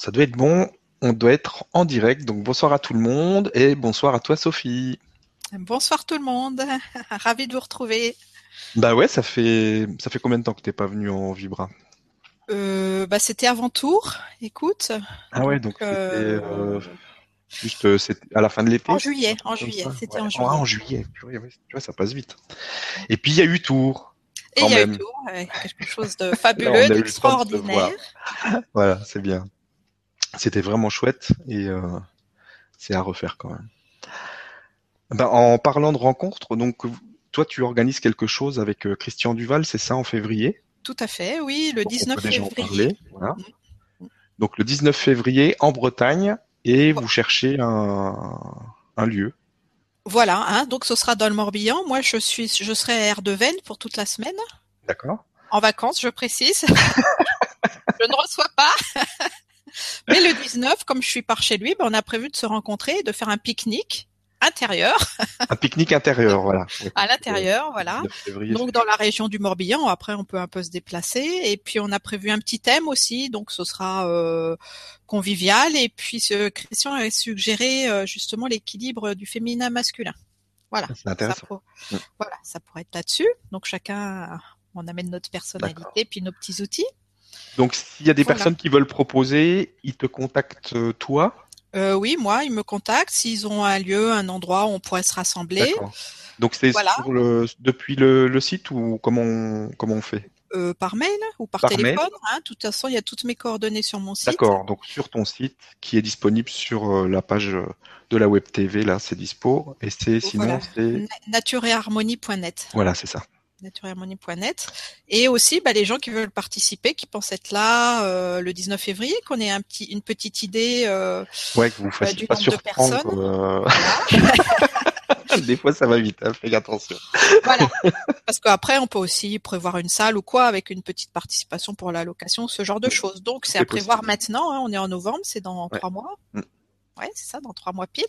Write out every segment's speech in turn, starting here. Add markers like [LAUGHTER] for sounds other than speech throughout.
Ça doit être bon. On doit être en direct. Donc bonsoir à tout le monde et bonsoir à toi Sophie. Bonsoir tout le monde. [LAUGHS] Ravi de vous retrouver. Bah ouais, ça fait ça fait combien de temps que t'es pas venu en Vibra? Euh, Bah c'était avant tour. Écoute. Ah ouais, donc, euh, euh... juste à la fin de l'été? En juillet, en juillet. C'était en juillet. Ah, en juillet. Tu vois, ça passe vite. Et puis il y a eu tour. Et il y a eu tour, quelque chose de [LAUGHS] fabuleux, d'extraordinaire. [LAUGHS] Voilà, c'est bien. C'était vraiment chouette et euh, c'est à refaire quand même. Ben, en parlant de rencontres, donc toi tu organises quelque chose avec euh, Christian Duval, c'est ça en février? Tout à fait, oui, le 19 février. voilà. Donc le 19 février en Bretagne et vous cherchez un, un lieu. Voilà, hein, donc ce sera dans le Morbihan. Moi je suis je serai à R de Vennes pour toute la semaine. D'accord. En vacances, je précise. [LAUGHS] je ne reçois pas. [LAUGHS] Mais le 19, comme je suis par chez lui, ben, on a prévu de se rencontrer et de faire un pique-nique intérieur. Un pique-nique intérieur, voilà. [LAUGHS] À l'intérieur, voilà. Donc dans la région du Morbihan, après on peut un peu se déplacer. Et puis on a prévu un petit thème aussi, donc ce sera euh, convivial. Et puis ce, Christian a suggéré euh, justement l'équilibre du féminin masculin. Voilà. C'est intéressant. Ça, Voilà, ça pourrait être là-dessus. Donc chacun, on amène notre personnalité puis nos petits outils. Donc, s'il y a des personnes qui veulent proposer, ils te contactent euh, toi euh, Oui, moi, ils me contactent s'ils ont un lieu, un endroit où on pourrait se rassembler. Donc, c'est le, depuis le, site ou comment on, comment on fait euh, par mail ou par, téléphone. Hein, de toute façon, il y a toutes mes coordonnées sur mon site. D'accord. Donc sur ton site, qui est disponible sur la page de la web TV, là, c'est dispo. Et c'est sinon c'est. Voilà, c'est ça natureharmonie.net et aussi bah, les gens qui veulent participer, qui pensent être là euh, le 19 février, qu'on ait un petit, une petite idée euh, ouais, que vous bah, du nombre de personnes. Euh... [LAUGHS] Des fois, ça va vite, hein, fais attention. voilà, parce qu'après, on peut aussi prévoir une salle ou quoi avec une petite participation pour la location, ce genre de choses. Donc, c'est à prévoir maintenant. Hein, on est en novembre, c'est dans trois mois. Mm. Ouais, c'est ça, dans trois mois pile.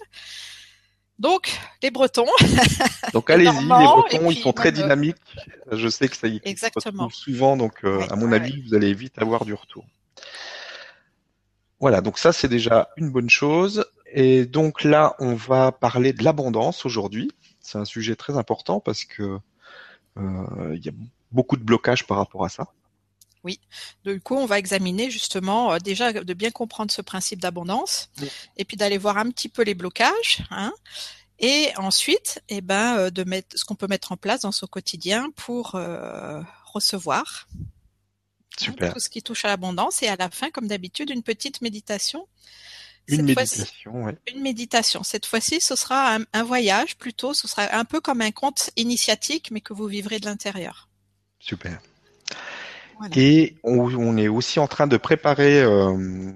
Donc, les Bretons. [LAUGHS] Donc, allez-y, les Bretons, ils sont très dynamiques. Je sais que ça y Exactement. souvent, donc euh, à mon avis, vous allez vite avoir du retour. Voilà, donc ça, c'est déjà une bonne chose. Et donc là, on va parler de l'abondance aujourd'hui. C'est un sujet très important parce que euh, il y a beaucoup de blocages par rapport à ça. Oui. Du coup, on va examiner justement euh, déjà de bien comprendre ce principe d'abondance, et puis d'aller voir un petit peu les blocages, hein, et ensuite, eh ben, euh, de mettre ce qu'on peut mettre en place dans son quotidien pour euh, recevoir hein, tout ce qui touche à l'abondance, et à la fin, comme d'habitude, une petite méditation. Une méditation, oui. Une méditation. Cette fois-ci, ce sera un, un voyage plutôt. Ce sera un peu comme un conte initiatique, mais que vous vivrez de l'intérieur. Super. Et on, est aussi en train de préparer euh,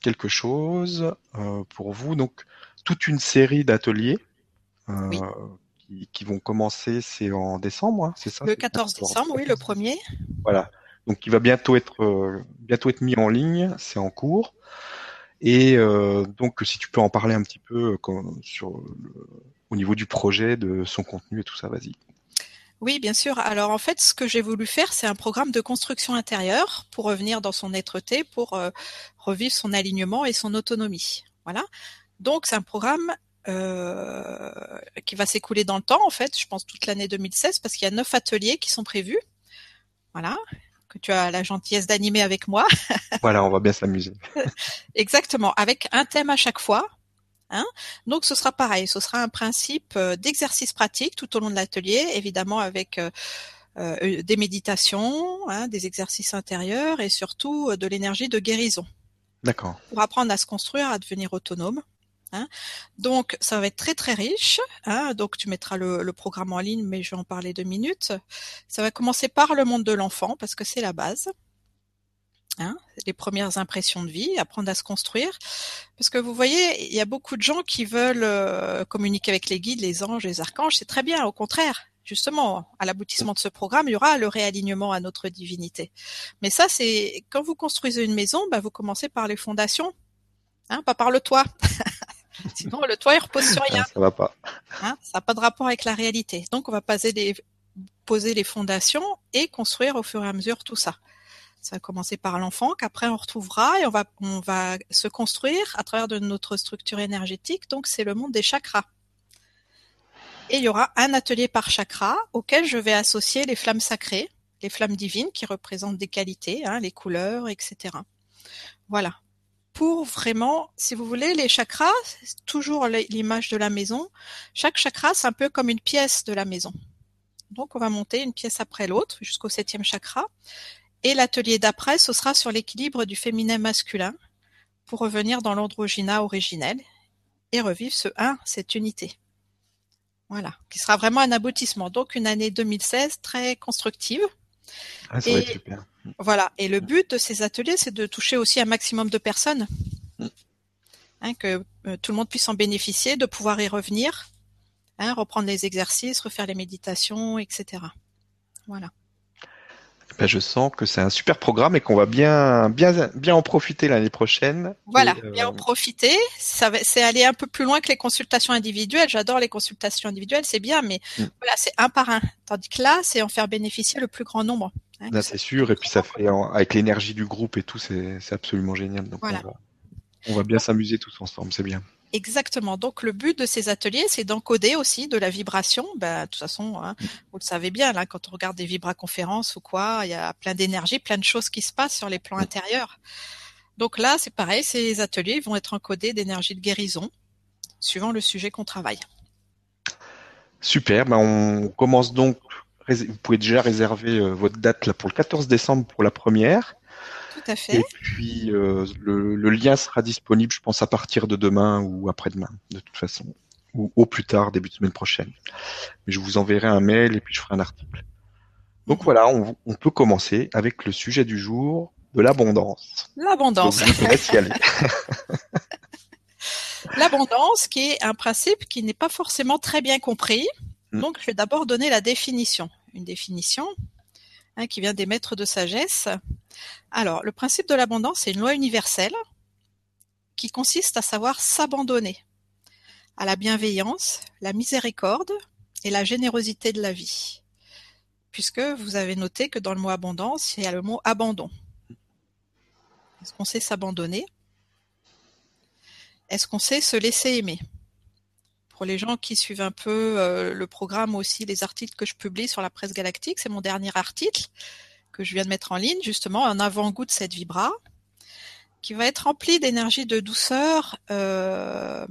quelque chose euh, pour vous, donc toute une série d'ateliers euh, qui, vont commencer, c'est en décembre, hein, c'est ça Le 14 décembre, oui, le premier. Voilà, donc qui va bientôt être bientôt être mis en ligne, c'est en cours. Et donc si tu peux en parler un petit peu sur au niveau du projet, de son contenu et tout ça, vas-y. Oui, bien sûr. Alors en fait, ce que j'ai voulu faire, c'est un programme de construction intérieure pour revenir dans son êtreté, pour euh, revivre son alignement et son autonomie. Voilà. Donc c'est un programme euh, qui va s'écouler dans le temps, en fait, je pense toute l'année 2016, parce qu'il y a neuf ateliers qui sont prévus. Voilà, que tu as la gentillesse d'animer avec moi. voilà, on va bien s'amuser. [LAUGHS] Exactement, avec un thème à chaque fois. Hein Donc ce sera pareil, ce sera un principe euh, d'exercice pratique tout au long de l'atelier, évidemment avec euh, euh, des méditations, hein, des exercices intérieurs et surtout de l'énergie de guérison. D'accord. Pour apprendre à se construire, à devenir autonome. Hein. Donc ça va être très très riche. Hein. Donc tu mettras le, le, programme en ligne, mais je vais en parler deux minutes. Ça va commencer par le monde de l'enfant parce que c'est la base. Hein, les premières impressions de vie, apprendre à se construire. Parce que vous voyez, il y a beaucoup de gens qui veulent euh, communiquer avec les guides, les anges, les archanges. C'est très bien, au contraire. Justement, à l'aboutissement de ce programme, il y aura le réalignement à notre divinité. Mais ça, c'est quand vous construisez une maison, bah, vous commencez par les fondations, hein, pas par le toit. [LAUGHS] Sinon, le toit, il repose sur rien. Ça va pas. Hein, ça n'a pas de rapport avec la réalité. Donc, on va poser les, poser les fondations et construire au fur et à mesure tout ça Ça va commencer par l'enfant, qu'après on retrouvera et on va, on va se construire à travers de notre structure énergétique. Donc c'est le monde des chakras. Et il y aura un atelier par chakra auquel je vais associer les flammes sacrées, les flammes divines qui représentent des qualités, hein, les couleurs, etc. Voilà. Pour vraiment, si vous voulez, les chakras, toujours l'image de la maison. Chaque chakra, c'est un peu comme une pièce de la maison. Donc, on va monter une pièce après l'autre jusqu'au septième chakra. Et l'atelier d'après, ce sera sur l'équilibre du féminin masculin pour revenir dans l'androgyna originel et revivre ce 1, cette unité. Voilà, qui sera vraiment un aboutissement. Donc une année 2016 très constructive. Ah, ça va être super. Voilà, et le but de ces ateliers, c'est de toucher aussi un maximum de personnes, mm. hein, que euh, tout le monde puisse en bénéficier, de pouvoir y revenir, hein, reprendre les exercices, refaire les méditations, etc. Voilà. Ben, je sens que c'est un super programme et qu'on va bien, bien, bien en profiter l'année prochaine. Voilà, bien en euh, profiter. Ça c'est aller un peu plus loin que les consultations individuelles. J'adore les consultations individuelles, c'est bien, mais mm. voilà, c'est un par un. Tandis que là, c'est en faire bénéficier le plus grand nombre. Hein, c'est sûr, et puis ça fait avec l'énergie du groupe et tout, c'est absolument génial. Donc voilà. on va bien s'amuser tous ensemble, c'est bien. Exactement. Donc le but de ces ateliers, c'est d'encoder aussi de la vibration. Ben, de toute façon, hein, vous le savez bien, là, quand on regarde des vibraconférences ou quoi, il y a plein d'énergie, plein de choses qui se passent sur les plans intérieurs. Donc là, c'est pareil, ces ateliers vont être encodés d'énergie de guérison, suivant le sujet qu'on travaille. Super. Ben on commence donc. Vous pouvez déjà réserver euh, votre date là pour le 14 décembre pour la première. Et puis euh, le, lien sera disponible, je pense, à partir de demain ou après-demain, de toute façon, ou au plus tard, début de semaine prochaine. Mais je vous enverrai un mail et puis je ferai un article. Donc voilà, on, peut commencer avec le sujet du jour de l'abondance. L'abondance. [LAUGHS] L'abondance, qui est un principe qui n'est pas forcément très bien compris. Hmm. Donc, je vais d'abord donner la définition. Une définition hein, qui vient des maîtres de sagesse. Alors, le principe de l'abondance, c'est une loi universelle qui consiste à savoir s'abandonner à la bienveillance, la miséricorde et la générosité de la vie. Puisque vous avez noté que dans le mot abondance, il y a le mot abandon. Est-ce qu'on sait s'abandonner? Est-ce qu'on sait se laisser aimer? Pour les gens qui suivent un peu euh, le programme aussi, les articles que je publie sur la presse galactique, c'est mon dernier article que je viens de mettre en ligne, justement, un avant-goût de cette vibra, qui va être rempli d'énergie de douceur, euh,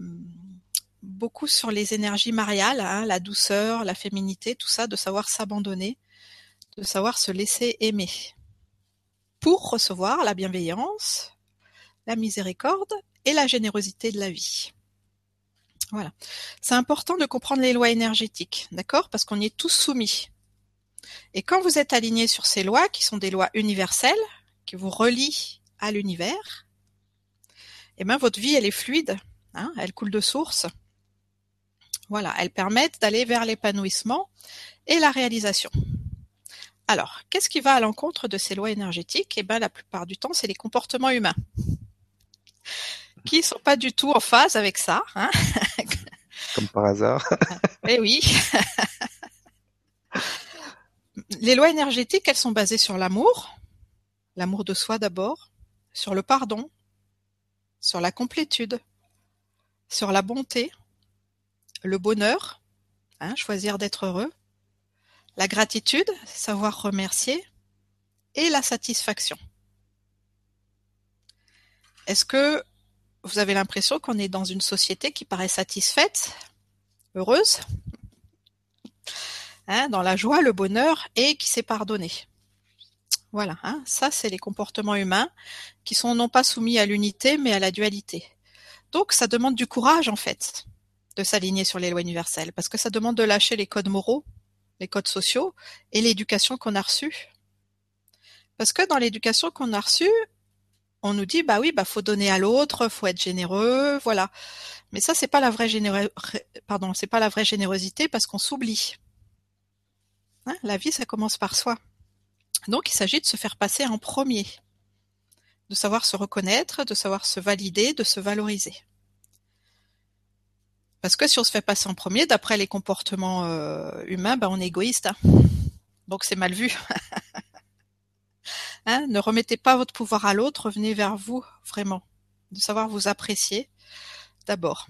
beaucoup sur les énergies mariales, hein, la douceur, la féminité, tout ça, de savoir s'abandonner, de savoir se laisser aimer, pour recevoir la bienveillance, la miséricorde et la générosité de la vie. Voilà. C'est important de comprendre les lois énergétiques, d'accord? Parce qu'on y est tous soumis. Et quand vous êtes aligné sur ces lois, qui sont des lois universelles, qui vous relient à l'univers, eh bien votre vie, elle est fluide, hein, elle coule de source. Voilà, elles permettent d'aller vers l'épanouissement et la réalisation. Alors, qu'est-ce qui va à l'encontre de ces lois énergétiques? Eh bien, la plupart du temps, c'est les comportements humains qui sont pas du tout en phase avec ça. Hein Comme par hasard. [LAUGHS] eh oui. les lois énergétiques, elles sont basées sur l'amour, l'amour de soi d'abord, sur le pardon, sur la complétude, sur la bonté, le bonheur, hein, choisir d'être heureux, la gratitude, savoir remercier, et la satisfaction. Est-ce que vous avez l'impression qu'on est dans une société qui paraît satisfaite, heureuse Hein, dans la joie, le bonheur et qui s'est pardonné. Voilà, hein, ça c'est les comportements humains qui sont non pas soumis à l'unité mais à la dualité. Donc ça demande du courage en fait de s'aligner sur les lois universelles parce que ça demande de lâcher les codes moraux, les codes sociaux et l'éducation qu'on a reçue. Parce que dans l'éducation qu'on a reçue, on nous dit bah oui bah faut donner à l'autre, faut être généreux, voilà. Mais ça c'est pas la vraie pardon, c'est pas la vraie générosité parce qu'on s'oublie. Hein, la vie, ça commence par soi. Donc, il s'agit de se faire passer en premier, de savoir se reconnaître, de savoir se valider, de se valoriser. Parce que si on se fait passer en premier, d'après les comportements euh, humains, ben on est égoïste. Hein. Donc c'est mal vu. [LAUGHS] Hein, ne remettez pas votre pouvoir à l'autre, revenez vers vous vraiment, de savoir vous apprécier d'abord.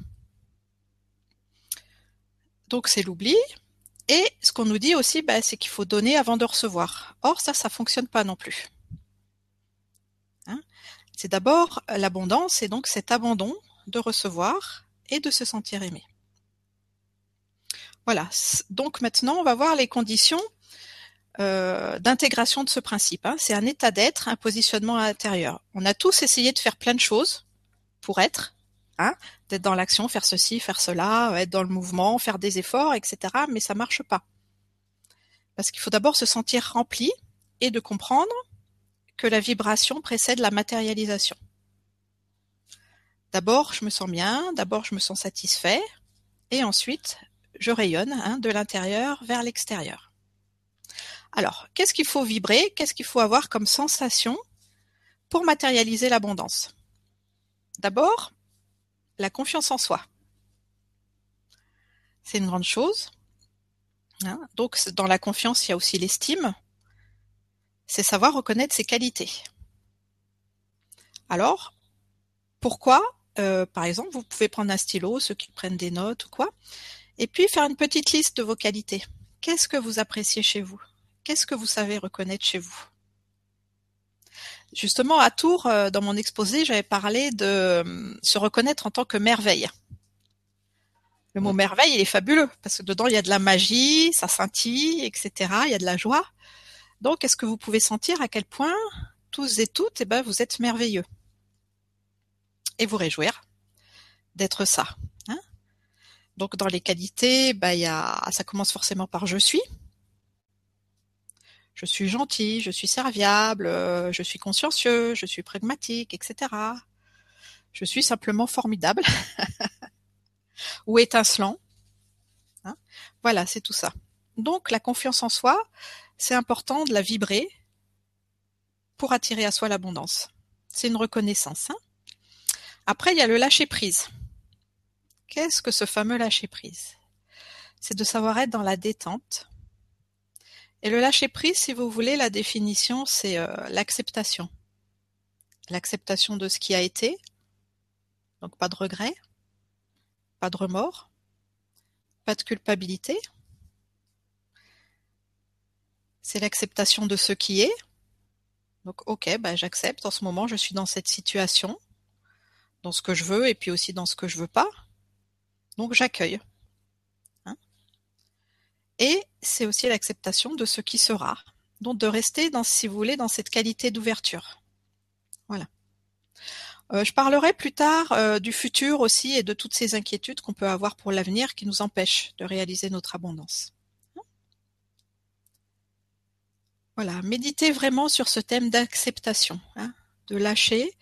Donc c'est l'oubli. Et ce qu'on nous dit aussi, bah, c'est qu'il faut donner avant de recevoir. Or, ça, ça fonctionne pas non plus. Hein? C'est d'abord l'abondance et donc cet abandon de recevoir et de se sentir aimé. Voilà. Donc maintenant, on va voir les conditions euh, d'intégration de ce principe. Hein. C'est un état d'être, un positionnement intérieur. On a tous essayé de faire plein de choses pour être, hein, d'être dans l'action, faire ceci, faire cela, être dans le mouvement, faire des efforts, etc. Mais ça marche pas. Parce qu'il faut d'abord se sentir rempli et de comprendre que la vibration précède la matérialisation. D'abord, je me sens bien, d'abord, je me sens satisfait, et ensuite, je rayonne hein, de l'intérieur vers l'extérieur. Alors, qu'est-ce qu'il faut vibrer Qu'est-ce qu'il faut avoir comme sensation pour matérialiser l'abondance? D'abord, la confiance en soi. C'est une grande chose. Hein. Donc, dans la confiance, il y a aussi l'estime. C'est savoir reconnaître ses qualités. Alors, pourquoi euh, Par exemple, vous pouvez prendre un stylo, ceux qui prennent des notes ou quoi, et puis faire une petite liste de vos qualités. Qu'est-ce que vous appréciez chez vous? Qu'est-ce que vous savez reconnaître chez vous? Justement, à Tours, euh, dans mon exposé, j'avais parlé de euh, se reconnaître en tant que merveille. Le mot merveille, il est fabuleux parce que dedans, il y a de la magie, ça scintille, etc. Il y a de la joie. Donc, est-ce que vous pouvez sentir à quel point tous et toutes, eh ben, vous êtes merveilleux? Et vous réjouir d'être ça. Hein? Donc, dans les qualités, bah, il y a, ça commence forcément par je suis je suis gentil, je suis serviable, euh, je suis consciencieux, je suis pragmatique, etc. Je suis simplement formidable [LAUGHS] ou étincelant. Hein voilà, c'est tout ça. Donc la confiance en soi, c'est important de la vibrer pour attirer à soi l'abondance. C'est une reconnaissance. Hein Après, il y a le lâcher prise. Qu'est-ce que ce fameux lâcher prise C'est de savoir être dans la détente, et le lâcher prise, si vous voulez, la définition, c'est euh, l'acceptation. L'acceptation de ce qui a été. Donc pas de regret, pas de remords, pas de culpabilité. C'est l'acceptation de ce qui est. Donc ok, bah, j'accepte. En ce moment, je suis dans cette situation, dans ce que je veux et puis aussi dans ce que je veux pas. Donc j'accueille. Et c'est aussi l'acceptation de ce qui sera. Donc de rester dans, si vous voulez, dans cette qualité d'ouverture. Voilà. Euh, je parlerai plus tard euh, du futur aussi et de toutes ces inquiétudes qu'on peut avoir pour l'avenir qui nous empêchent de réaliser notre abondance. Voilà, méditez vraiment sur ce thème d'acceptation, hein, de lâcher,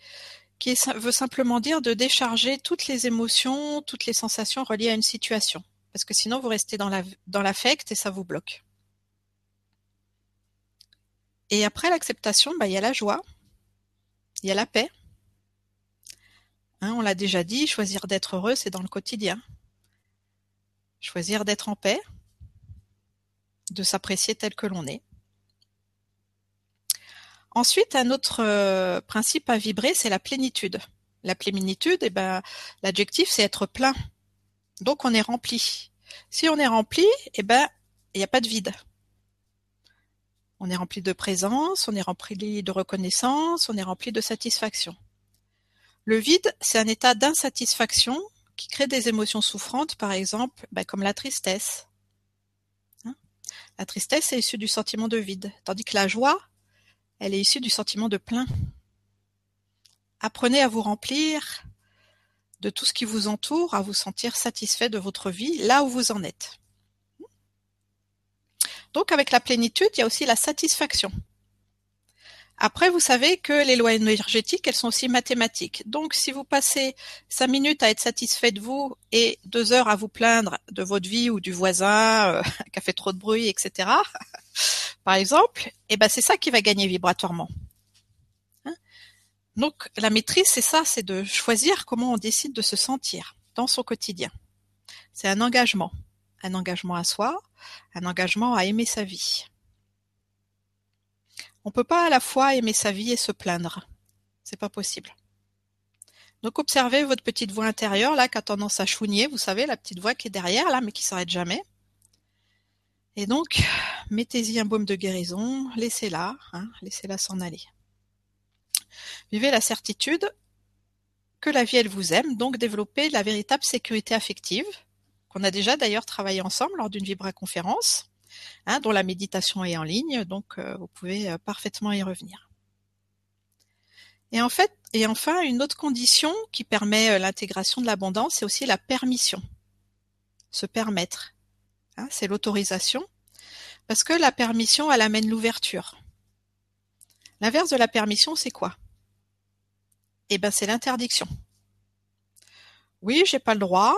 qui veut simplement dire de décharger toutes les émotions, toutes les sensations reliées à une situation parce que sinon vous restez dans la dans l'affect et ça vous bloque. Et après l'acceptation, bah, il y a la joie, il y a la paix. Hein, on l'a déjà dit, choisir d'être heureux, c'est dans le quotidien. Choisir d'être en paix, de s'apprécier tel que l'on est. Ensuite, un autre euh, principe à vibrer, c'est la plénitude. La plénitude, eh ben, l'adjectif, c'est être plein. Donc on est rempli. Si on est rempli, eh ben, il n'y a pas de vide. On est rempli de présence, on est rempli de reconnaissance, on est rempli de satisfaction. Le vide, c'est un état d'insatisfaction qui crée des émotions souffrantes, par exemple, ben, comme la tristesse. Hein? La tristesse est issue du sentiment de vide, tandis que la joie, elle est issue du sentiment de plein. Apprenez à vous remplir de tout ce qui vous entoure à vous sentir satisfait de votre vie là où vous en êtes. Donc avec la plénitude, il y a aussi la satisfaction. Après, vous savez que les lois énergétiques, elles sont aussi mathématiques. Donc, si vous passez cinq minutes à être satisfait de vous et deux heures à vous plaindre de votre vie ou du voisin euh, [LAUGHS] qui a fait trop de bruit, etc., [LAUGHS] par exemple, eh ben, c'est ça qui va gagner vibratoirement. Donc la maîtrise, c'est ça, c'est de choisir comment on décide de se sentir dans son quotidien. C'est un engagement, un engagement à soi, un engagement à aimer sa vie. On peut pas à la fois aimer sa vie et se plaindre. C'est pas possible. Donc observez votre petite voix intérieure là qui a tendance à chougner, vous savez, la petite voix qui est derrière là mais qui s'arrête jamais. Et donc, mettez-y un baume de guérison, laissez-la, hein, laissez-la s'en aller. Vivez la certitude que la vie, elle vous aime, donc développez la véritable sécurité affective, qu'on a déjà d'ailleurs travaillé ensemble lors d'une vibra-conférence, hein, dont la méditation est en ligne, donc euh, vous pouvez euh, parfaitement y revenir. Et en fait, et enfin, une autre condition qui permet euh, l'intégration de l'abondance, c'est aussi la permission. Se permettre. Hein, c'est l'autorisation. Parce que la permission, elle amène l'ouverture. L'inverse de la permission, c'est quoi? Eh ben, c'est l'interdiction. Oui, j'ai pas le droit.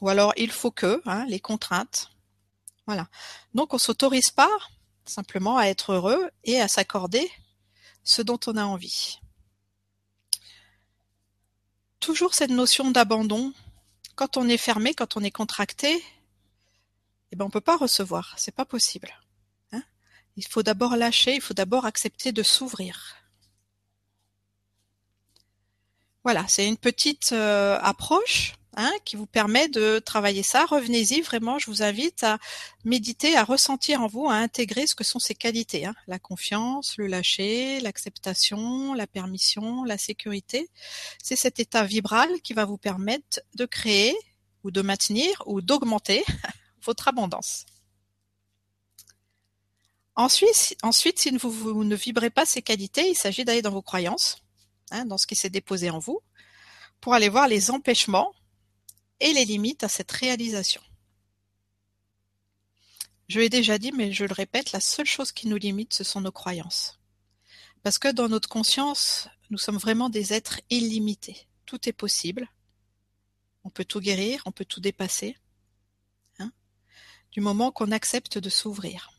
Ou alors, il faut que, hein, les contraintes. Voilà. Donc, on s'autorise pas simplement à être heureux et à s'accorder ce dont on a envie. Toujours cette notion d'abandon. Quand on est fermé, quand on est contracté, eh ben on peut pas recevoir, c'est pas possible. Hein il faut d'abord lâcher, il faut d'abord accepter de s'ouvrir. Voilà, c'est une petite euh, approche hein, qui vous permet de travailler ça. Revenez-y, vraiment, je vous invite à méditer, à ressentir en vous, à intégrer ce que sont ces qualités. Hein. La confiance, le lâcher, l'acceptation, la permission, la sécurité. C'est cet état vibral qui va vous permettre de créer ou de maintenir ou d'augmenter [LAUGHS] votre abondance. Ensuite, ensuite si vous, ne vibrez pas ces qualités, il s'agit d'aller dans vos croyances, hein, dans ce qui s'est déposé en vous, pour aller voir les empêchements et les limites à cette réalisation. Je l'ai déjà dit, mais je le répète, la seule chose qui nous limite, ce sont nos croyances. Parce que dans notre conscience, nous sommes vraiment des êtres illimités. Tout est possible. On peut tout guérir, on peut tout dépasser du moment qu'on accepte de s'ouvrir.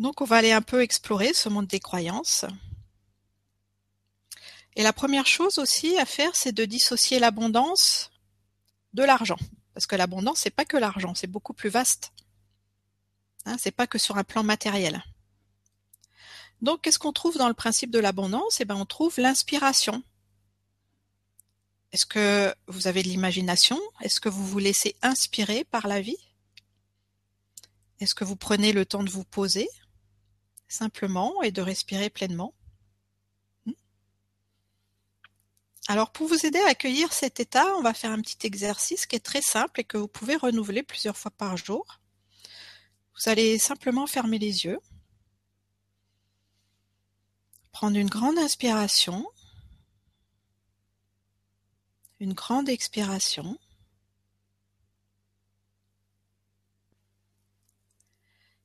Donc on va aller un peu explorer ce monde des croyances. Et la première chose aussi à faire, c'est de dissocier l'abondance de l'argent. Parce que l'abondance, c'est pas que l'argent, c'est beaucoup plus vaste. Hein, c'est pas que sur un plan matériel. Donc, qu'est-ce qu'on trouve dans le principe de l'abondance? Eh ben, on trouve l'inspiration. Est-ce que vous avez de l'imagination? Est-ce que vous vous laissez inspirer par la vie? Est-ce que vous prenez le temps de vous poser? Simplement et de respirer pleinement hmm? Alors pour vous aider à accueillir cet état, on va faire un petit exercice qui est très simple et que vous pouvez renouveler plusieurs fois par jour. Vous allez simplement fermer les yeux, prendre une grande inspiration une grande expiration.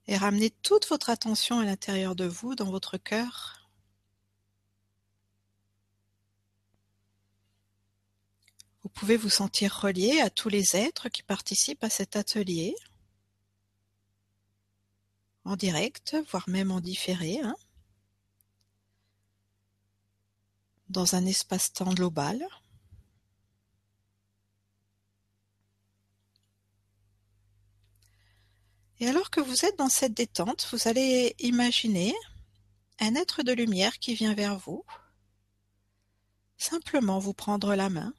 Et ramenez toute votre attention à l'intérieur de vous, dans votre cœur. Vous pouvez vous sentir relié à tous les êtres qui participent à cet atelier, en direct, voire même en différé, hein. dans un espace-temps global. Et alors que vous êtes dans cette détente, vous allez imaginer un être de lumière qui vient vers vous, simplement vous prendre la main.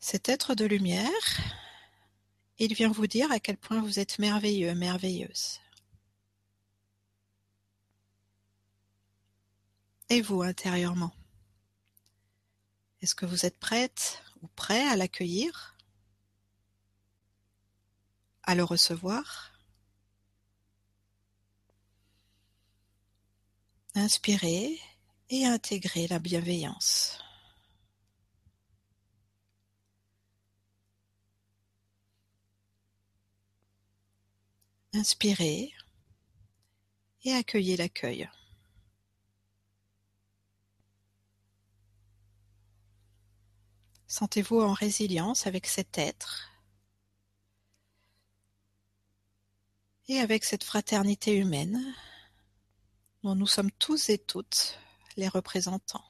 Cet être de lumière, il vient vous dire à quel point vous êtes merveilleux, merveilleuse. Et vous intérieurement Est-ce que vous êtes prête ou prêt à l'accueillir? À le recevoir. Inspirez et intégrez la bienveillance. Inspirez et accueillez l'accueil. Sentez-vous en résilience avec cet être et avec cette fraternité humaine dont nous sommes tous et toutes les représentants.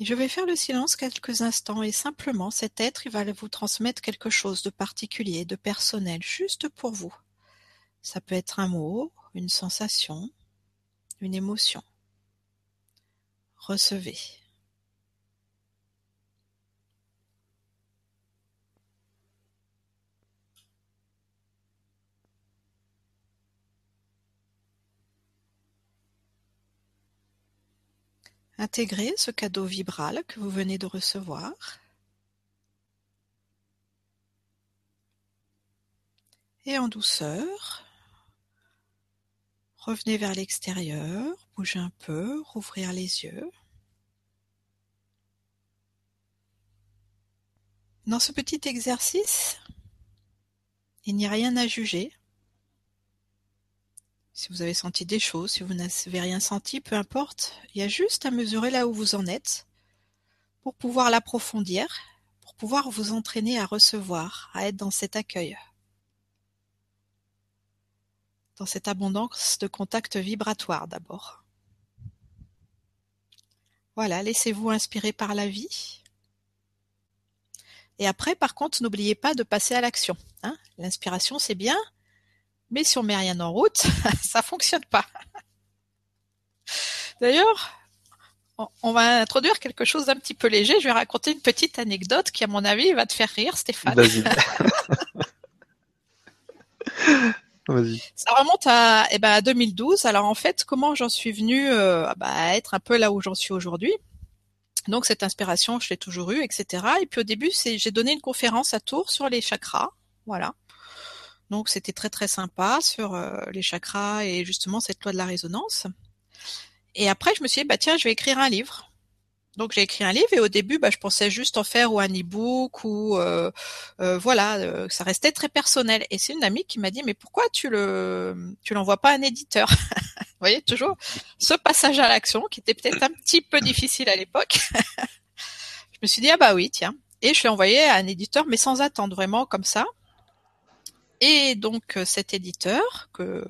Je vais faire le silence quelques instants et simplement cet être, va vous transmettre quelque chose de particulier, de personnel, juste pour vous. Ça peut être un mot, une sensation, une émotion. Recevez. Intégrez ce cadeau vibral que vous venez de recevoir. Et en douceur, revenez vers l'extérieur, bougez un peu, rouvrir les yeux. Dans ce petit exercice, il n'y a rien à juger. Si vous avez senti des choses, si vous n'avez rien senti, peu importe, il y a juste à mesurer là où vous en êtes pour pouvoir l'approfondir, pour pouvoir vous entraîner à recevoir, à être dans cet accueil, dans cette abondance de contact vibratoire d'abord. Voilà, laissez-vous inspirer par la vie. Et après, par contre, n'oubliez pas de passer à l'action. Hein. L'inspiration, c'est bien, mais si on met rien en route, [LAUGHS] ça fonctionne pas. D'ailleurs, on va introduire quelque chose d'un petit peu léger. Je vais raconter une petite anecdote qui, à mon avis, va te faire rire, Stéphane. Vas-y. [LAUGHS] Vas-y. Ça remonte à, eh ben, à 2012. Alors en fait, comment j'en suis venue euh, bah, à être un peu là où j'en suis aujourd'hui? Donc cette inspiration, je l'ai toujours eue, etc. Et puis au début, c'est j'ai donné une conférence à Tours sur les chakras. Voilà. Donc c'était très très sympa sur euh, les chakras et justement cette loi de la résonance. Et après je me suis dit bah tiens je vais écrire un livre. Donc j'ai écrit un livre et au début bah, je pensais juste en faire ou un e-book ou euh, euh, voilà ça restait très personnel. Et c'est une amie qui m'a dit mais pourquoi tu le tu l'envoies pas à un éditeur? [LAUGHS] Vous voyez toujours ce passage à l'action qui était peut-être un petit peu difficile à l'époque. [LAUGHS] je me suis dit ah bah oui tiens et je l'ai envoyé à un éditeur mais sans attendre vraiment comme ça. Et donc euh, cet éditeur, que,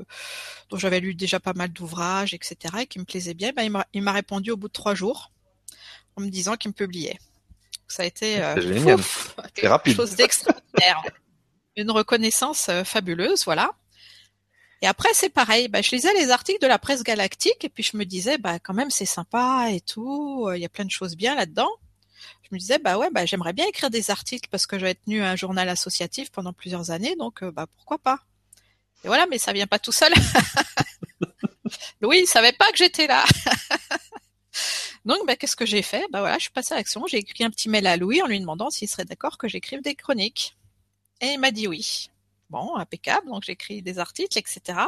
dont j'avais lu déjà pas mal d'ouvrages, etc., et qui me plaisait bien, ben, il m'a répondu au bout de trois jours en me disant qu'il me publiait. Ça a été euh, [LAUGHS] quelque chose d'extraordinaire. Une reconnaissance euh, fabuleuse, voilà. Et après, c'est pareil. Ben, je lisais les articles de la presse galactique et puis je me disais, bah, quand même, c'est sympa et tout. Il y a plein de choses bien là-dedans me disais bah ouais bah j'aimerais bien écrire des articles parce que j'ai tenu un journal associatif pendant plusieurs années donc euh, bah pourquoi pas. Et voilà mais ça vient pas tout seul. [LAUGHS] Louis il savait pas que j'étais là. [LAUGHS] Donc bah qu'est-ce que j'ai fait? Bah voilà je suis passée à l'action j'ai écrit un petit mail à Louis en lui demandant s'il serait d'accord que j'écrive des chroniques. Et il m'a dit oui. Bon impeccable donc j'écris des articles etc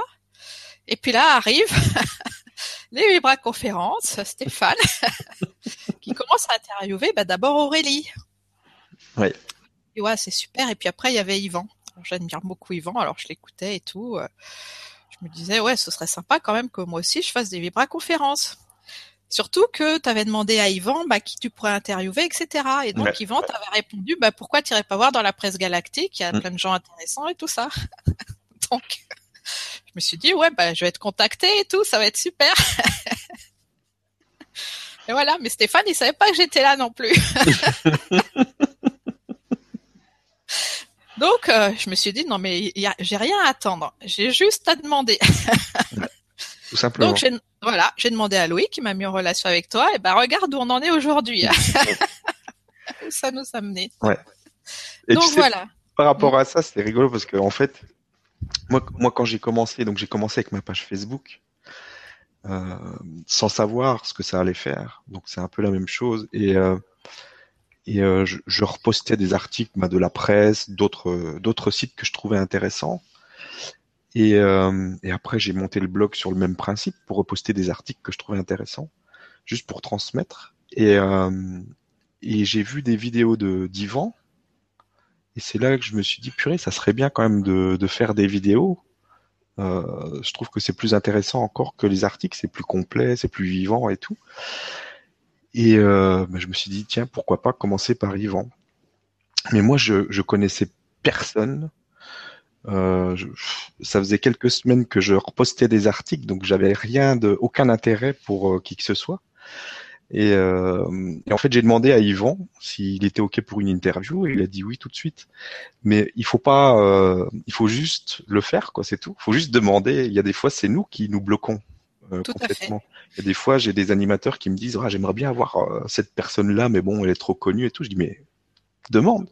et puis là arrive [LAUGHS] les vibra-conférences, Stéphane, [LAUGHS] qui commence à interviewer bah, d'abord Aurélie. Oui. Et ouais, c'est super. Et puis après, il y avait Yvan. J'admire beaucoup Yvan, alors je l'écoutais et tout. Euh, je me disais, ouais, ce serait sympa quand même que moi aussi je fasse des vibra-conférences. Surtout que tu avais demandé à Yvan bah, qui tu pourrais interviewer, etc. Et donc Yvan t'avait répondu, bah, pourquoi tu n'irais pas voir dans la presse galactique, il y a mm. plein de gens intéressants et tout ça. [LAUGHS] donc je me suis dit ouais bah je vais être contactée et tout, ça va être super. [LAUGHS] et voilà, mais Stéphane il savait pas que j'étais là non plus. [LAUGHS] Donc euh, je me suis dit non mais j'ai rien à attendre, j'ai juste à demander. [LAUGHS] Tout simplement. Donc voilà, j'ai demandé à Louis qui m'a mis en relation avec toi et ben regarde où on en est aujourd'hui. ça nous a mené. Ouais. Donc voilà. Par rapport à ça, c'était rigolo parce que en fait, moi, moi, quand j'ai commencé, donc j'ai commencé avec ma page Facebook, euh, sans savoir ce que ça allait faire. Donc c'est un peu la même chose. Et, euh, et euh, je, je, repostais des articles bah, de la presse, d'autres sites que je trouvais intéressants. Et, euh, et après j'ai monté le blog sur le même principe pour reposter des articles que je trouvais intéressants, juste pour transmettre. Et, euh, et j'ai vu des vidéos de d'Ivan et c'est là que je me suis dit, purée, ça serait bien quand même de, de faire des vidéos. Euh, je trouve que c'est plus intéressant encore que les articles, c'est plus complet, c'est plus vivant et tout. Et euh, bah, je me suis dit, tiens, pourquoi pas commencer par Yvan. Mais moi, je, je connaissais personne. Euh, je, ça faisait quelques semaines que je repostais des articles, donc j'avais rien de, aucun intérêt pour euh, qui que ce soit. Et, euh, et en fait, j'ai demandé à Yvan s'il était ok pour une interview et il a dit oui tout de suite. Mais il faut pas, euh, il faut juste le faire, quoi, c'est tout. Il faut juste demander. Il y a des fois, c'est nous qui nous bloquons euh, complètement. Il y a des fois, j'ai des animateurs qui me disent ah, j'aimerais bien avoir euh, cette personne-là, mais bon, elle est trop connue et tout. Je dis mais demande.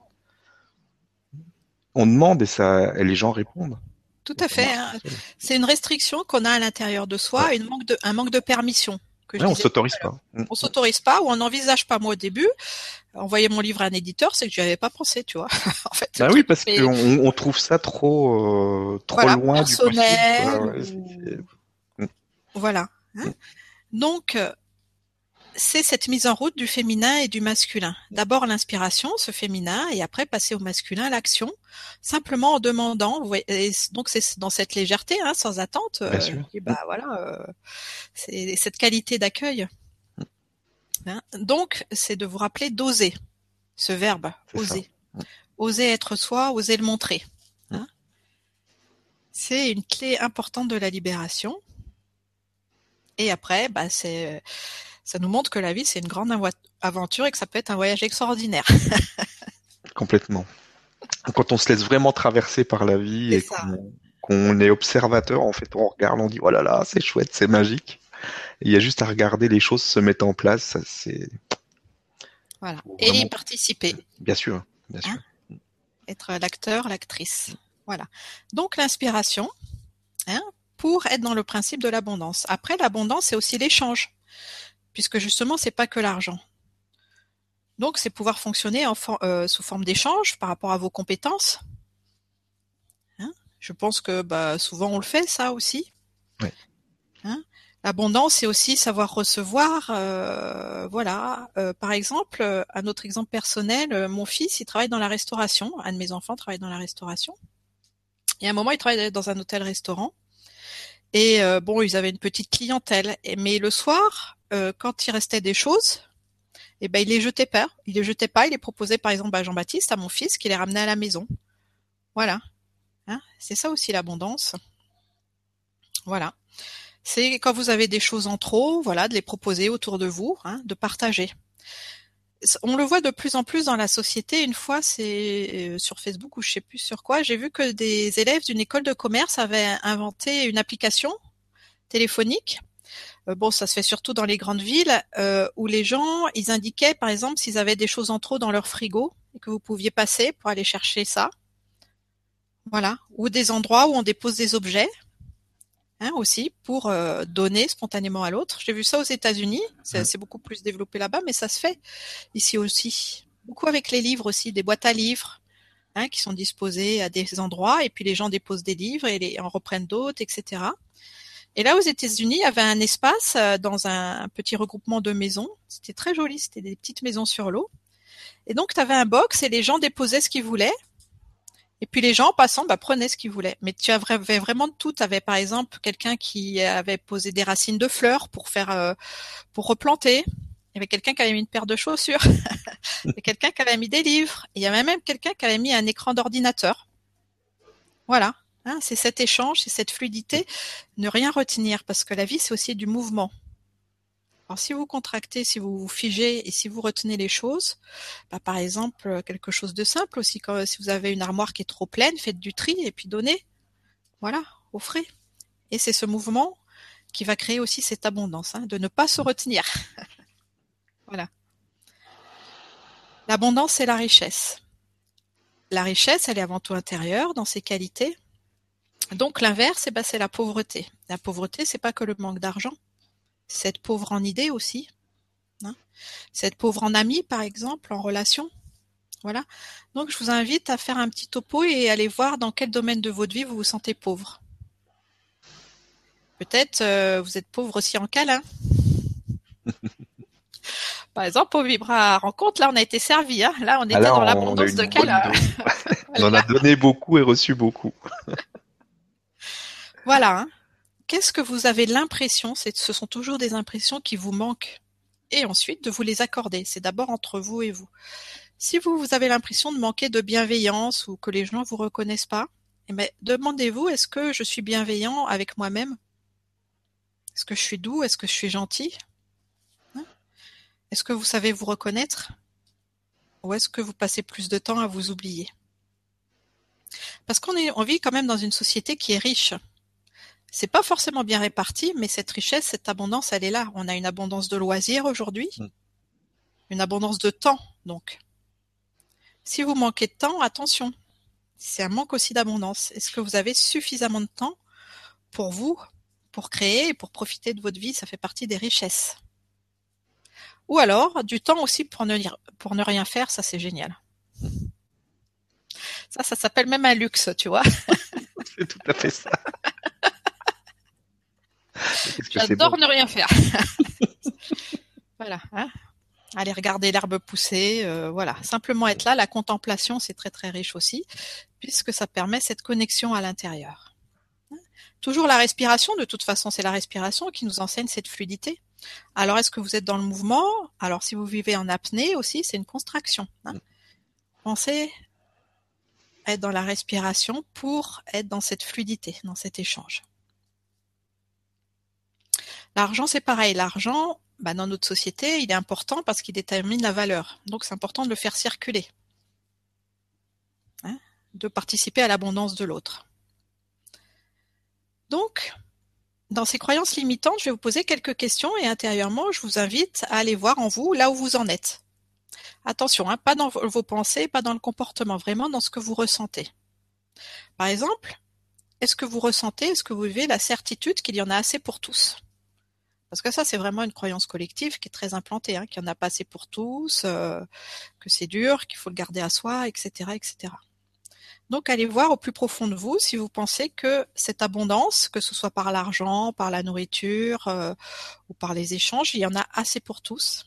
On demande et ça, et les gens répondent. Tout à fait. hein. C'est une restriction qu'on a à l'intérieur de soi, une manque de, un manque de permission. Que je Ouais, on s'autorise pas. Mm. On s'autorise pas ou on n'envisage pas. Moi, au début, envoyer mon livre à un éditeur, c'est que j'y avais pas pensé, tu vois. [LAUGHS] en fait, Bah oui, parce mais- qu'on on trouve ça trop, euh, trop Voilà, loin du possible. ou- Voilà. hein. Mm. Donc, euh, c'est cette mise en route du féminin et du masculin. D'abord l'inspiration, ce féminin, et après passer au masculin, l'action, simplement en demandant. vous voyez, et donc c'est dans cette légèreté, hein, sans attente. Bien euh, sûr. et bah voilà, euh, c'est cette qualité d'accueil. Hein. Donc, c'est de vous rappeler d'oser, ce verbe, ça. oser. Oser être soi, oser le montrer. hein. C'est une clé importante de la libération. Et après, bah, c'est, ça nous montre que la vie, c'est une grande aventure et que ça peut être un voyage extraordinaire. [LAUGHS] Complètement. Quand on se laisse vraiment traverser par la vie et qu'on qu'on est observateur, en fait, on regarde, on dit oh là là, c'est chouette, c'est magique. Et il y a juste à regarder les choses se mettre en place. ça, C'est Voilà. Et y participer, bien sûr, bien sûr. Hein? Être l'acteur, l'actrice. Voilà. Donc l'inspiration, hein, pour être dans le principe de l'abondance. Après, l'abondance, c'est aussi l'échange, puisque justement, c'est pas que l'argent. Donc, c'est pouvoir fonctionner en for- euh, sous forme d'échange par rapport à vos compétences. Hein? Je pense que bah, souvent on le fait, ça aussi. Hein? L'abondance, c'est aussi savoir recevoir. euh, voilà. Euh, par exemple, un autre exemple personnel, mon fils, il travaille dans la restauration. Un de mes enfants travaille dans la restauration. Et à un moment, il travaillait dans un hôtel-restaurant. Et euh, bon, ils avaient une petite clientèle. Et- mais le soir, euh, quand il restait des choses, eh ben, il les jetait pas. Il les jetait pas. Il les proposait, par exemple, à Jean-Baptiste, à mon fils, qui les ramenait à la maison. Voilà. Hein c'est ça aussi l'abondance. Voilà. C'est quand vous avez des choses en trop, voilà, de les proposer autour de vous, hein, de partager. On le voit de plus en plus dans la société. Une fois, c'est euh, sur Facebook ou je sais plus sur quoi, j'ai vu que des élèves d'une école de commerce avaient inventé une application téléphonique. Euh, bon, ça se fait surtout dans les grandes villes euh, où les gens, ils indiquaient, par exemple, s'ils avaient des choses en trop dans leur frigo et que vous pouviez passer pour aller chercher ça. Voilà. Ou des endroits où on dépose des objets hein, aussi pour euh, donner spontanément à l'autre. J'ai vu ça aux États-Unis, c'est c'est beaucoup plus développé là-bas, mais ça se fait ici aussi. Beaucoup avec les livres aussi, des boîtes à livres hein, qui sont disposées à des endroits, et puis les gens déposent des livres et les, en reprennent d'autres, etc. Et là, aux États-Unis, il y avait un espace euh, dans un, petit regroupement de maisons. C'était très joli, c'était des petites maisons sur l'eau. Et donc, tu avais un box et les gens déposaient ce qu'ils voulaient. Et puis les gens en passant bah, prenaient ce qu'ils voulaient. Mais tu avais vraiment de tout. Tu avais par exemple quelqu'un qui avait posé des racines de fleurs pour faire euh, pour replanter. Il y avait quelqu'un qui avait mis une paire de chaussures. [LAUGHS] Il y avait quelqu'un qui avait mis des livres. Il y avait même quelqu'un qui avait mis un écran d'ordinateur. Voilà. Hein, c'est cet échange, c'est cette fluidité. Ne rien retenir parce que la vie c'est aussi du mouvement. Alors si vous contractez, si vous vous figez et si vous retenez les choses, bah, par exemple quelque chose de simple aussi, quand, si vous avez une armoire qui est trop pleine, faites du tri et puis donnez. Voilà, offrez. Et c'est ce mouvement qui va créer aussi cette abondance, hein, de ne pas se retenir. [LAUGHS] voilà. L'abondance, c'est la richesse. La richesse, elle est avant tout intérieure dans ses qualités. Donc l'inverse, eh ben, c'est la pauvreté. La pauvreté, c'est pas que le manque d'argent, c'est être pauvre en idées aussi. Hein c'est être pauvre en amis, par exemple, en relation. Voilà. Donc je vous invite à faire un petit topo et aller voir dans quel domaine de votre vie vous vous sentez pauvre. Peut-être euh, vous êtes pauvre aussi en câlin. [LAUGHS] Par exemple, au Vibra rencontre, là on a été servi. Hein là on était Ah là, dans l'abondance de bonne câlin. dose. [LAUGHS] On en a donné beaucoup et reçu beaucoup. [LAUGHS] Voilà. hein. Qu'est-ce que vous avez l'impression? Ce sont toujours des impressions qui vous manquent. Et ensuite de vous les accorder. C'est d'abord entre vous et vous. Si vous, avez l'impression de manquer de bienveillance ou que les gens vous reconnaissent pas, eh ben, demandez-vous est-ce que je suis bienveillant avec moi-même? Est-ce que je suis doux? Est-ce que je suis gentil? Hein? Est-ce que vous savez vous reconnaître? Ou est-ce que vous passez plus de temps à vous oublier? Parce qu'on on vit quand même dans une société qui est riche. C'est pas forcément bien réparti, mais cette richesse, cette abondance, elle est là. On a une abondance de loisirs aujourd'hui, mm. une abondance de temps, donc. Si vous manquez de temps, attention. C'est un manque aussi d'abondance. Est-ce que vous avez suffisamment de temps pour vous, pour créer et pour profiter de votre vie? Ça fait partie des richesses. Ou alors, du temps aussi pour ne, pour ne rien faire, ça c'est génial. Ça, ça s'appelle même un luxe, tu vois. [LAUGHS] c'est tout à fait ça. J'adore ne rien faire. [LAUGHS] voilà. Hein Aller regarder l'herbe pousser, euh, voilà. Simplement être là, la contemplation, c'est très très riche aussi, puisque ça permet cette connexion à l'intérieur. Hein Toujours la respiration, de toute façon, c'est la respiration qui nous enseigne cette fluidité. Alors, est-ce que vous êtes dans le mouvement? Alors, si vous vivez en apnée aussi, c'est une contraction. Hein. Pensez être dans la respiration pour être dans cette fluidité, dans cet échange. L'argent, c'est pareil. L'argent, bah, dans notre société, il est important parce qu'il détermine la valeur. Donc, c'est important de le faire circuler. Hein, de participer à l'abondance de l'autre. Donc, dans ces croyances limitantes, je vais vous poser quelques questions et intérieurement, je vous invite à aller voir en vous là où vous en êtes. Attention, hein, pas dans vos pensées, pas dans le comportement, vraiment dans ce que vous ressentez. Par exemple, est-ce que vous ressentez, est-ce que vous vivez la certitude qu'il y en a assez pour tous? Parce que ça, c'est vraiment une croyance collective qui est très implantée, hein, qu'il n'y en a pas assez pour tous, euh, que c'est dur, qu'il faut le garder à soi, etc., etc. Donc allez voir au plus profond de vous si vous pensez que cette abondance, que ce soit par l'argent, par la nourriture euh, ou par les échanges, il y en a assez pour tous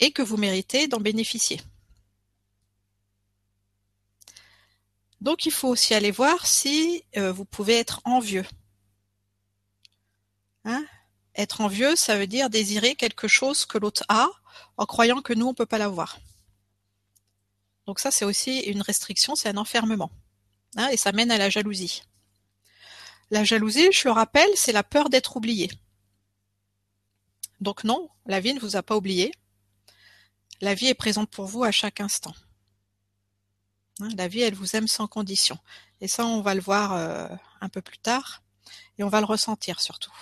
et que vous méritez d'en bénéficier. Donc il faut aussi aller voir si euh, vous pouvez être envieux. Hein? Être envieux, ça veut dire désirer quelque chose que l'autre a en croyant que nous, on ne peut pas l'avoir. Donc ça, c'est aussi une restriction, c'est un enfermement. Hein, et ça mène à la jalousie. La jalousie, je le rappelle, c'est la peur d'être oublié. Donc non, la vie ne vous a pas oublié. La vie est présente pour vous à chaque instant. Hein, la vie, elle vous aime sans condition. Et ça, on va le voir euh, un peu plus tard. Et on va le ressentir surtout.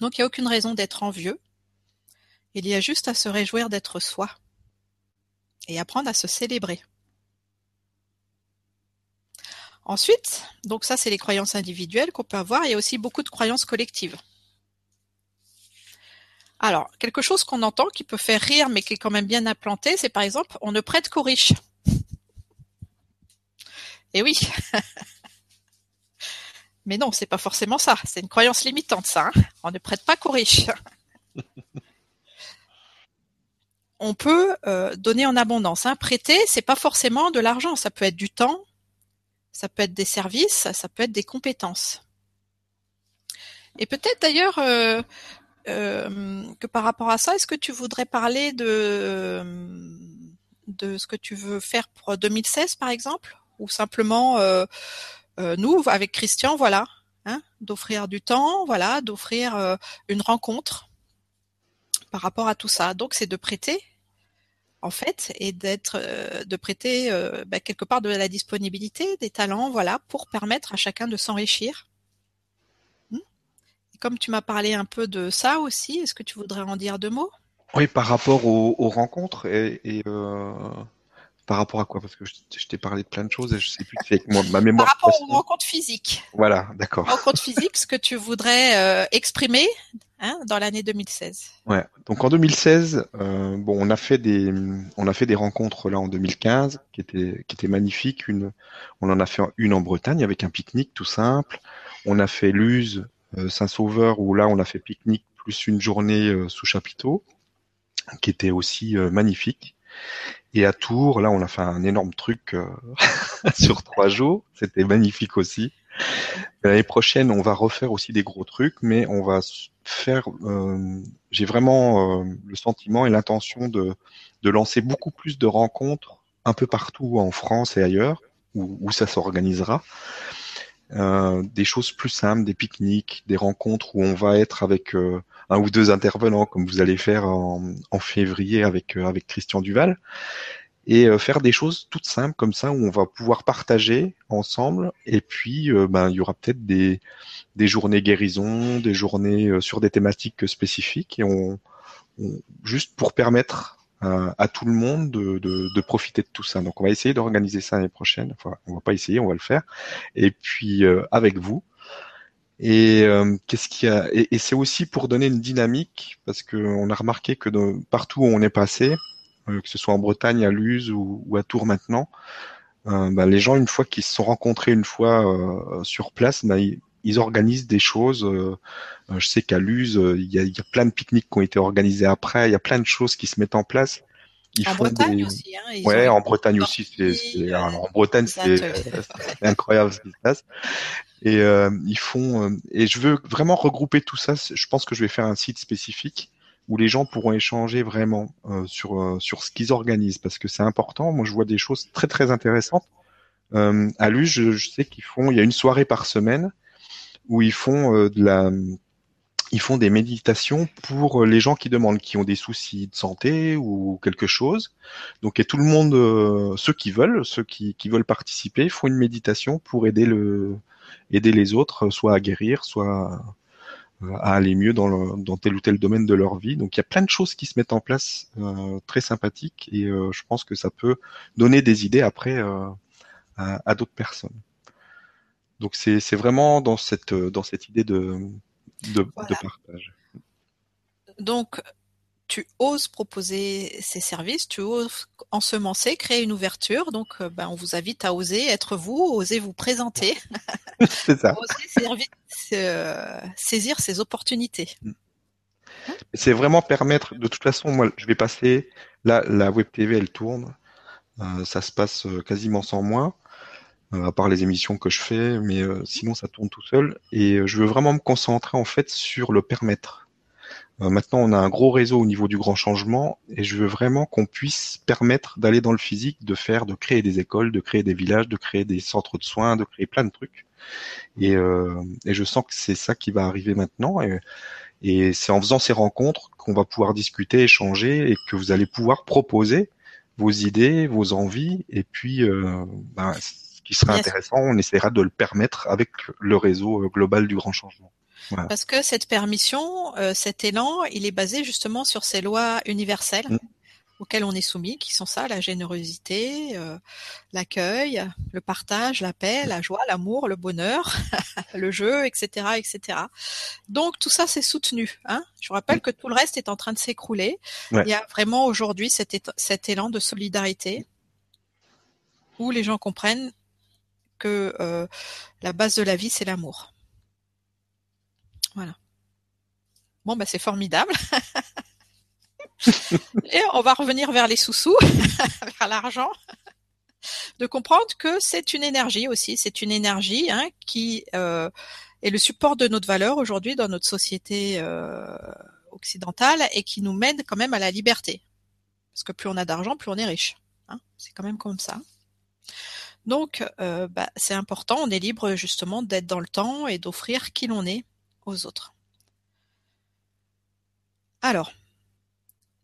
Donc il n'y a aucune raison d'être envieux. Il y a juste à se réjouir d'être soi et apprendre à se célébrer. Ensuite, donc ça c'est les croyances individuelles qu'on peut avoir, il y a aussi beaucoup de croyances collectives. Alors, quelque chose qu'on entend qui peut faire rire mais qui est quand même bien implanté, c'est par exemple on ne prête qu'aux riches. Et oui. [LAUGHS] mais non, c'est pas forcément ça. C'est une croyance limitante, ça. Hein. on ne prête pas qu'aux riches. [LAUGHS] on peut euh, donner en abondance. Hein. Prêter, c'est pas forcément de l'argent, ça peut être du temps, ça peut être des services, ça peut être des compétences. Et peut-être d'ailleurs euh, euh, que par rapport à ça, est-ce que tu voudrais parler de de ce que tu veux faire pour 2016 par exemple, ou simplement nous avec Christian, voilà, hein, d'offrir du temps, voilà, d'offrir une rencontre par rapport à tout ça. Donc c'est de prêter en fait, et d'être, euh, de prêter euh, bah, quelque part de la disponibilité, des talents, voilà, pour permettre à chacun de s'enrichir. Hmm comme tu m'as parlé un peu de ça aussi, est-ce que tu voudrais en dire deux mots? Oui, par rapport aux, rencontres et, euh, par rapport à quoi? Parce que je, t'ai parlé de plein de choses et je sais plus avec moi, ma mémoire. Par rapport aux rencontres physiques. Voilà, d'accord. Rencontres physiques, ce que tu voudrais exprimer Hein, dans l'année 2016. Ouais. Donc en 2016, euh, bon, on a fait des, on a fait des rencontres là en 2015 qui étaient, qui étaient magnifiques. Une, on en a fait une en Bretagne avec un pique-nique tout simple. On a fait Luz, euh, Saint-Sauveur où là on a fait pique-nique plus une journée euh, sous chapiteau, qui était aussi magnifique. Et à Tours, là on a fait un énorme truc [LAUGHS] sur trois jours. C'était magnifique aussi. L'année prochaine, on va refaire aussi des gros trucs, mais on va faire. Euh, j'ai vraiment euh, le sentiment et l'intention de, de lancer beaucoup plus de rencontres un peu partout en France et ailleurs où, où ça s'organisera. Euh, des choses plus simples, des pique-niques, des rencontres où on va être avec euh, un ou deux intervenants, comme vous allez faire en, en février avec euh, avec Christian Duval, et faire des choses toutes simples comme ça où on va pouvoir partager ensemble. Et puis, ben, il y aura peut-être des des journées guérison, des journées sur des thématiques spécifiques, et on, on juste pour permettre à tout le monde de, de, de, profiter de tout ça. Donc on va essayer d'organiser ça l'année prochaine. Enfin, on va pas essayer, on va le faire. Et puis euh, avec vous. Et euh, qu'est-ce qu'il y a? Et, c'est aussi pour donner une dynamique parce que on a remarqué que de, partout où on est passé, euh, que ce soit en Bretagne, à Luz ou, à Tours maintenant, bah, les gens une fois qu'ils se sont rencontrés une fois sur place, bah, ils, ils organisent des choses. Euh, euh, je sais qu'à Luz, euh, il y, a, y, a, plein de pique-niques qui ont été organisés après. Il y a plein de choses qui se mettent en place. Ils en Bretagne aussi. Hein, ouais, en Bretagne aussi. C'est, en Bretagne, [LAUGHS] c'est incroyable ce qui se passe. Et euh, ils font. et je veux vraiment regrouper tout ça. Je pense que je vais faire un site spécifique où les gens pourront échanger vraiment euh, sur sur ce qu'ils organisent parce que c'est important. Moi, je vois des choses très très intéressantes. Euh, à Luz, je, je sais qu'ils font. Il y a une soirée par semaine où ils font euh, de la ils font des méditations pour euh, les gens qui demandent, qui ont des soucis de santé ou quelque chose. Donc, et tout le monde, euh, ceux qui veulent, ceux qui, qui, veulent participer, font une méditation pour aider le, aider les autres, soit à guérir, soit à aller mieux dans, le, dans tel ou tel domaine de leur vie. Donc, il y a plein de choses qui se mettent en place, euh, très sympathiques, et euh, je pense que ça peut donner des idées après à, à d'autres personnes. Donc c'est vraiment dans cette dans cette idée de de, partage. Donc tu oses proposer ces services, tu oses ensemencer, créer une ouverture. Donc, euh, ben, on vous invite à oser être vous, oser vous présenter, [LAUGHS] c'est ça. oser euh, saisir ces opportunités. Mm. C'est vraiment permettre. De toute façon, moi, je vais passer. Là, la web TV, elle tourne. Euh, ça se passe quasiment sans moi. Euh, à part les émissions que je fais, mais euh, sinon ça tourne tout seul. Et euh, je veux vraiment me concentrer en fait sur le permettre. maintenant, on a un gros réseau au niveau du grand changement, et je veux vraiment qu'on puisse permettre d'aller dans le physique, de faire, de créer des écoles, de créer des villages, de créer des centres de soins, de créer plein de trucs. Et, et je sens que c'est ça qui va arriver maintenant. Et, et c'est en faisant ces rencontres qu'on va pouvoir discuter, échanger, et que vous allez pouvoir proposer vos idées, vos envies, et puis euh, ben, qui serait intéressant, on essaiera de le permettre avec le réseau euh, global du grand changement. Parce que cette permission, euh, cet élan, il est basé justement sur ces lois universelles mm. auxquelles on est soumis, qui sont ça, la générosité, euh, l'accueil, le partage, la paix, la joie, l'amour, le bonheur, [LAUGHS] le jeu, etc., etc. Donc tout ça, c'est soutenu. Hein Je vous rappelle mm. que tout le reste est en train de s'écrouler. Il y a vraiment aujourd'hui cet, cet élan de solidarité où les gens comprennent que euh, la base de la vie, c'est l'amour. Voilà. Bon, bah c'est formidable. [LAUGHS] Et on va revenir vers les sous-sous, [LAUGHS] vers l'argent, de comprendre que c'est une énergie aussi, c'est une énergie hein, qui euh, est le support de notre valeur aujourd'hui dans notre société euh, occidentale et qui nous mène quand même à la liberté. Parce que plus on a d'argent, plus on est riche. Hein. c'est quand même comme ça. Donc, euh, bah, c'est important, on est libre justement d'être dans le temps et d'offrir qui l'on est aux autres. Alors,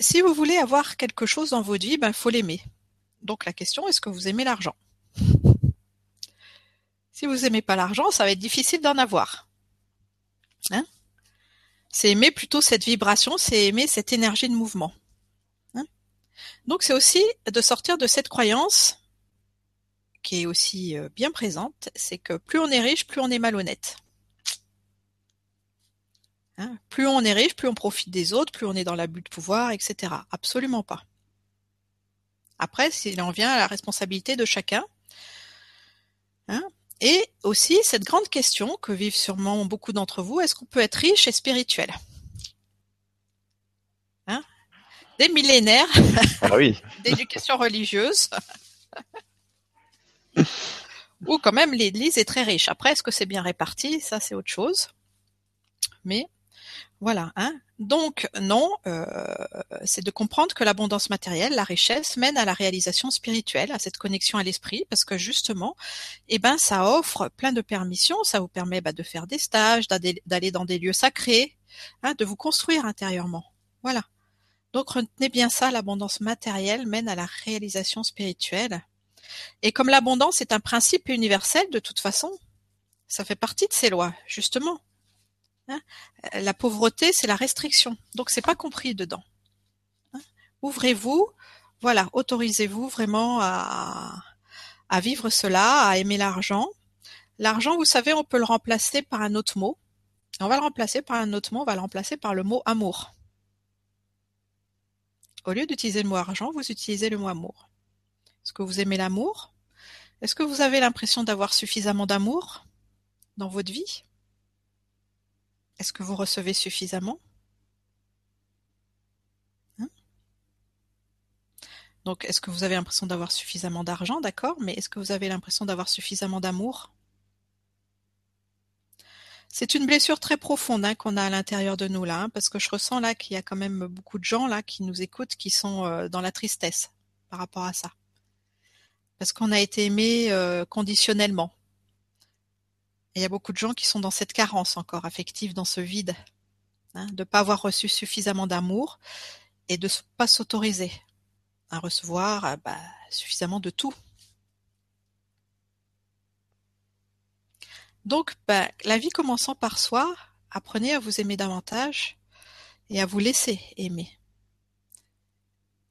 si vous voulez avoir quelque chose dans votre vie, il ben, faut l'aimer. Donc la question, est-ce que vous aimez l'argent? Si vous n'aimez pas l'argent, ça va être difficile d'en avoir. Hein? C'est aimer plutôt cette vibration, c'est aimer cette énergie de mouvement. Hein? Donc c'est aussi de sortir de cette croyance qui est aussi euh, bien présente, c'est que plus on est riche, plus on est malhonnête. Hein, plus on est riche, plus on profite des autres, plus on est dans l'abus de pouvoir, etc. Absolument pas. Après, il en vient à la responsabilité de chacun. Hein, et aussi cette grande question que vivent sûrement beaucoup d'entre vous, est-ce qu'on peut être riche et spirituel? Hein? Des millénaires ah oui. [LAUGHS] d'éducation religieuse [LAUGHS] ou quand même l'Église est très riche. Après, est-ce que c'est bien réparti? Ça, c'est autre chose. Mais voilà. Hein Donc non, euh, c'est de comprendre que l'abondance matérielle, la richesse, mène à la réalisation spirituelle, à cette connexion à l'esprit, parce que justement, eh ben, ça offre plein de permissions. Ça vous permet bah, de faire des stages, d'aller dans des lieux sacrés, hein, de vous construire intérieurement. Voilà. Donc retenez bien ça, l'abondance matérielle mène à la réalisation spirituelle. Et comme l'abondance est un principe universel, de toute façon, ça fait partie de ces lois, justement. Hein? la pauvreté, c'est la restriction. Donc c'est pas compris dedans. Hein? Ouvrez-vous, voilà, autorisez-vous vraiment à vivre cela, à aimer l'argent. L'argent, vous savez, on peut le remplacer par un autre mot. On va le remplacer par un autre mot, on va le remplacer par le mot amour. Au lieu d'utiliser le mot argent, vous utilisez le mot amour. Est-ce que vous aimez l'amour? Est-ce que vous avez l'impression d'avoir suffisamment d'amour dans votre vie? Est-ce que vous recevez suffisamment? Hein? Donc, est-ce que vous avez l'impression d'avoir suffisamment d'argent, d'accord, mais est-ce que vous avez l'impression d'avoir suffisamment d'amour? C'est une blessure très profonde hein, qu'on a à l'intérieur de nous là, hein, parce que je ressens là qu'il y a quand même beaucoup de gens là qui nous écoutent, qui sont euh, dans la tristesse par rapport à ça, parce qu'on a été aimé euh, conditionnellement il y a beaucoup de gens qui sont dans cette carence encore affective, dans ce vide, hein, de ne pas avoir reçu suffisamment d'amour et de ne pas s'autoriser à recevoir euh, bah, suffisamment de tout. Donc, bah, la vie commençant par soi, apprenez à vous aimer davantage et à vous laisser aimer.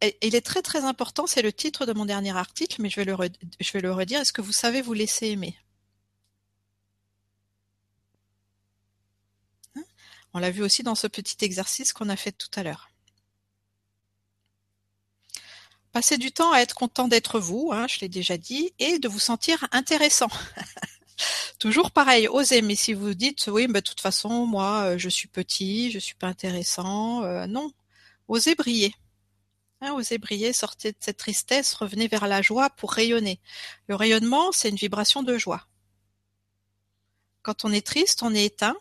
Il est très très important, c'est le titre de mon dernier article, mais je vais le, redire, est-ce que vous savez vous laisser aimer? On l'a vu aussi dans ce petit exercice qu'on a fait tout à l'heure. Passez du temps à être content d'être vous, hein, je l'ai déjà dit, et de vous sentir intéressant. [LAUGHS] Toujours pareil, osez, mais si vous dites oui, mais de toute façon, moi, euh, je suis petit, je suis pas intéressant, euh, non. Osez briller. Hein, osez briller, sortez de cette tristesse, revenez vers la joie pour rayonner. Le rayonnement, c'est une vibration de joie. Quand on est triste, on est éteint,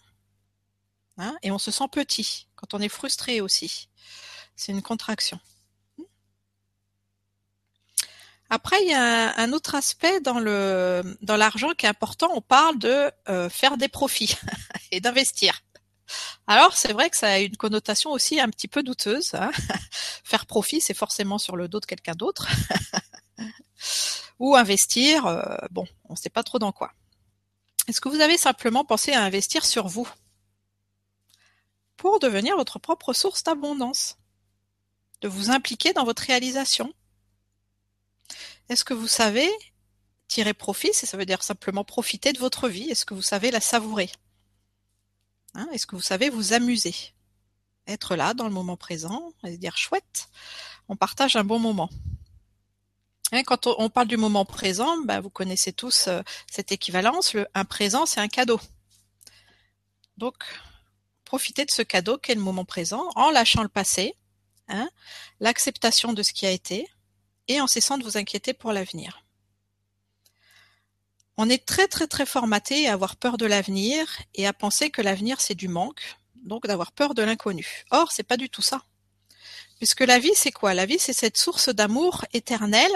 Hein, et on se sent petit quand on est frustré aussi. C'est une contraction. Après, il y a un, autre aspect dans l'argent qui est important. On parle de euh, faire des profits [LAUGHS] et d'investir. Alors, c'est vrai que ça a une connotation aussi un petit peu douteuse. Hein. [LAUGHS] faire profit, c'est forcément sur le dos de quelqu'un d'autre. [LAUGHS] Ou investir, euh, bon, on ne sait pas trop dans quoi. Est-ce que vous avez simplement pensé à investir sur vous? Pour devenir votre propre source d'abondance, de vous impliquer dans votre réalisation. Est-ce que vous savez tirer profit, ça veut dire simplement profiter de votre vie, est-ce que vous savez la savourer? Hein, Est-ce que vous savez vous amuser? Être là dans le moment présent, et dire chouette, on partage un bon moment. Hein, quand on parle du moment présent, bah, vous connaissez tous euh, cette équivalence, le, un présent c'est un cadeau. Donc profiter de ce cadeau qu'est le moment présent en lâchant le passé, hein, l'acceptation de ce qui a été et en cessant de vous inquiéter pour l'avenir. On est très très très formaté à avoir peur de l'avenir et à penser que l'avenir c'est du manque, donc d'avoir peur de l'inconnu. Or, c'est pas du tout ça. Puisque la vie c'est quoi? La vie c'est cette source d'amour éternel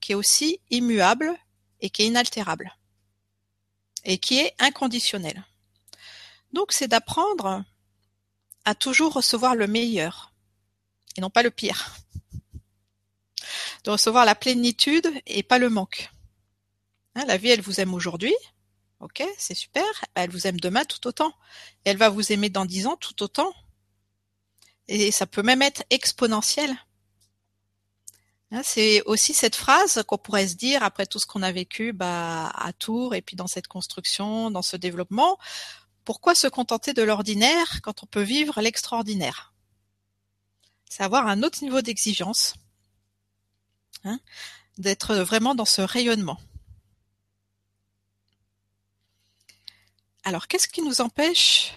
qui est aussi immuable et qui est inaltérable et qui est inconditionnelle. Donc c'est d'apprendre à toujours recevoir le meilleur et non pas le pire. De recevoir la plénitude et pas le manque. Hein, la vie, elle vous aime aujourd'hui. Ok, c'est super. Elle vous aime demain tout autant. elle va vous aimer dans dix ans tout autant. Et ça peut même être exponentiel. Hein, c'est aussi cette phrase qu'on pourrait se dire après tout ce qu'on a vécu bah, à Tours et puis dans cette construction, dans ce développement. Pourquoi se contenter de l'ordinaire quand on peut vivre l'extraordinaire? C'est avoir un autre niveau d'exigence, hein, d'être vraiment dans ce rayonnement. Alors, qu'est-ce qui nous empêche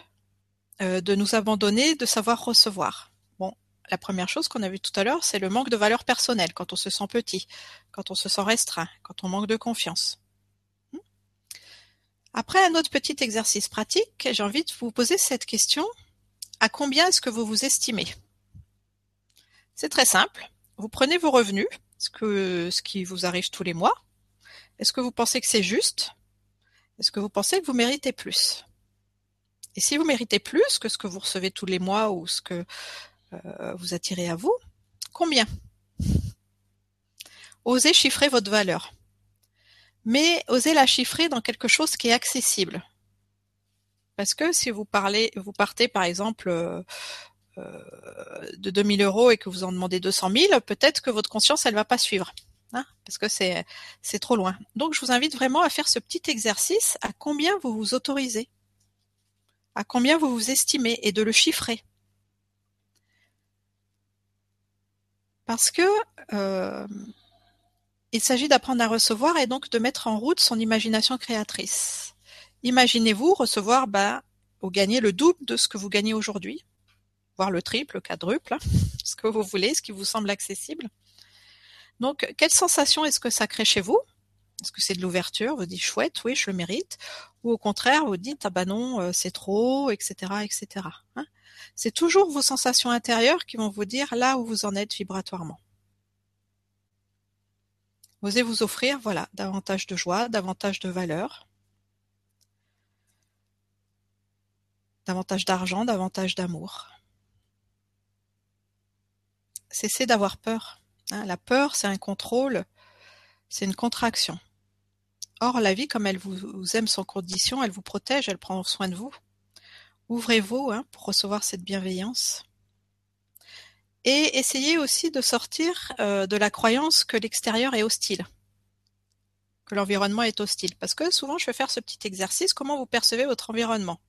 euh, de nous abandonner, de savoir recevoir? Bon, la première chose qu'on a vue tout à l'heure, c'est le manque de valeur personnelle, quand on se sent petit, quand on se sent restreint, quand on manque de confiance. Après un autre petit exercice pratique, j'ai envie de vous poser cette question. à combien est-ce que vous vous estimez? C'est très simple. Vous prenez vos revenus, ce qui vous arrive tous les mois. Est-ce que vous pensez que c'est juste? Est-ce que vous pensez que vous méritez plus Et si vous méritez plus que ce que vous recevez tous les mois ou ce que euh, vous attirez à vous, combien? Osez chiffrer votre valeur. Mais osez la chiffrer dans quelque chose qui est accessible. Parce que si vous parlez, vous partez par exemple euh, euh, de 2000 euros et que vous en demandez 200 000, peut-être que votre conscience elle va pas suivre. Hein, parce que c'est trop loin. Donc je vous invite vraiment à faire ce petit exercice à combien vous vous autorisez, à combien vous vous estimez et de le chiffrer. Parce que euh, il s'agit d'apprendre à recevoir et donc de mettre en route son imagination créatrice. Imaginez-vous recevoir bah, ou gagner le double de ce que vous gagnez aujourd'hui, voire le triple, le quadruple, hein, [LAUGHS] ce que vous voulez, ce qui vous semble accessible. Donc, quelle sensation est-ce que ça crée chez vous? Est-ce que c'est de l'ouverture Vous dites chouette, oui, je le mérite? Ou au contraire, vous dites ah bah non, euh, c'est trop, etc., etc. Hein? C'est toujours vos sensations intérieures qui vont vous dire là où vous en êtes vibratoirement. Osez vous offrir, voilà, davantage de joie, davantage de valeur, davantage d'argent, davantage d'amour. Cessez d'avoir peur. Hein. la peur, c'est un contrôle, c'est une contraction. Or, la vie, comme elle vous, aime sans condition, elle vous protège, elle prend soin de vous. Ouvrez-vous hein, pour recevoir cette bienveillance. Et essayez aussi de sortir euh, de la croyance que l'extérieur est hostile, que l'environnement est hostile. Parce que souvent, je vais faire ce petit exercice, comment vous percevez votre environnement?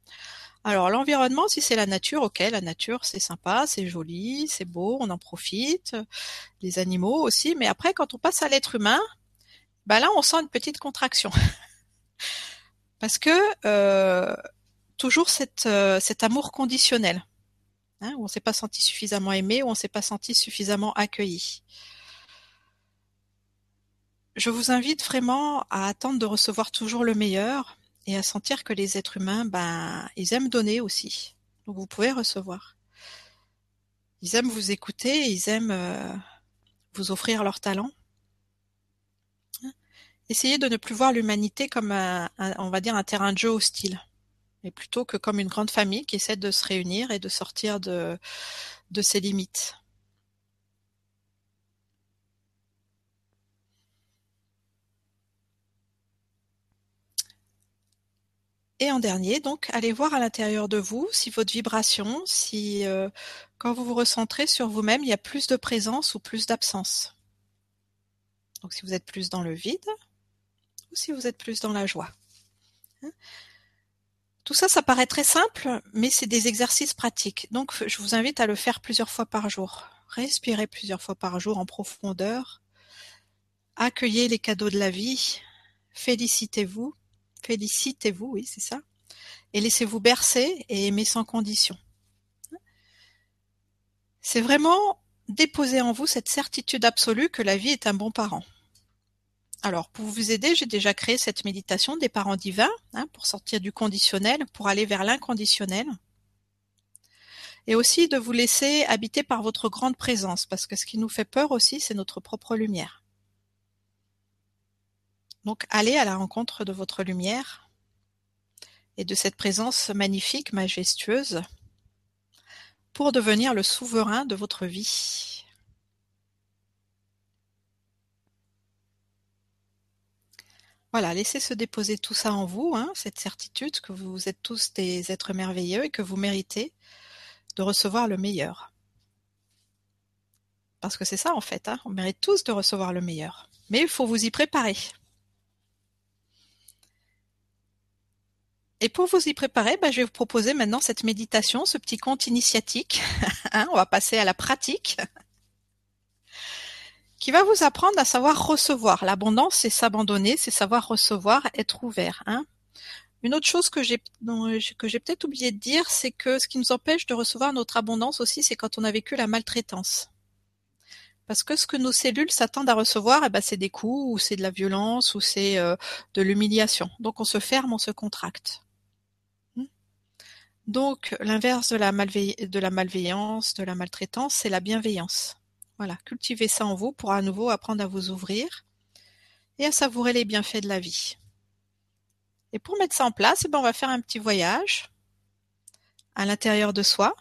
Alors l'environnement, si c'est la nature, ok, la nature c'est sympa, c'est joli, c'est beau, on en profite, les animaux aussi, mais après quand on passe à l'être humain, bah là on sent une petite contraction. [LAUGHS] Parce que euh, toujours euh, cet amour conditionnel, hein, où on s'est pas senti suffisamment aimé, où on s'est pas senti suffisamment accueilli. Je vous invite vraiment à attendre de recevoir toujours le meilleur, et à sentir que les êtres humains, ben, ils aiment donner aussi. Donc vous pouvez recevoir. Ils aiment vous écouter, ils aiment euh, vous offrir leur talent. Essayez de ne plus voir l'humanité comme un, on va dire un terrain de jeu hostile, mais plutôt que comme une grande famille qui essaie de se réunir et de sortir de ses limites. Et en dernier, donc, allez voir à l'intérieur de vous si votre vibration, si euh, quand vous vous recentrez sur vous-même, il y a plus de présence ou plus d'absence. Donc si vous êtes plus dans le vide ou si vous êtes plus dans la joie. Hein? Tout ça, ça paraît très simple, mais c'est des exercices pratiques. Donc je vous invite à le faire plusieurs fois par jour. Respirez plusieurs fois par jour en profondeur. Accueillez les cadeaux de la vie. Félicitez-vous Félicitez-vous, oui, c'est ça. Et laissez-vous bercer et aimer sans condition. C'est vraiment déposer en vous cette certitude absolue que la vie est un bon parent. Alors, pour vous aider, j'ai déjà créé cette méditation des parents divins, hein, pour sortir du conditionnel, pour aller vers l'inconditionnel. Et aussi de vous laisser habiter par votre grande présence, parce que ce qui nous fait peur aussi, c'est notre propre lumière. Donc allez à la rencontre de votre lumière et de cette présence magnifique, majestueuse, pour devenir le souverain de votre vie. Voilà, laissez se déposer tout ça en vous, hein, cette certitude que vous êtes tous des êtres merveilleux et que vous méritez de recevoir le meilleur. Parce que c'est ça en fait, hein, on mérite tous de recevoir le meilleur. Mais il faut vous y préparer. Et pour vous y préparer, bah, je vais vous proposer maintenant cette méditation, ce petit conte initiatique. [LAUGHS] Hein, on va passer à la pratique qui va vous apprendre à savoir recevoir. L'abondance, c'est s'abandonner, c'est savoir recevoir, être ouvert. Hein. Une autre chose que j'ai que j'ai peut-être oublié de dire, c'est que ce qui nous empêche de recevoir notre abondance aussi, c'est quand on a vécu la maltraitance. Parce que ce que nos cellules s'attendent à recevoir, eh ben, c'est des coups, ou c'est de la violence, ou c'est euh, de l'humiliation. Donc on se ferme, on se contracte. Donc, l'inverse de la, malveillance, de la maltraitance, c'est la bienveillance. Voilà, cultivez ça en vous pour à nouveau apprendre à vous ouvrir et à savourer les bienfaits de la vie. Et pour mettre ça en place, eh ben, on va faire un petit voyage à l'intérieur de soi,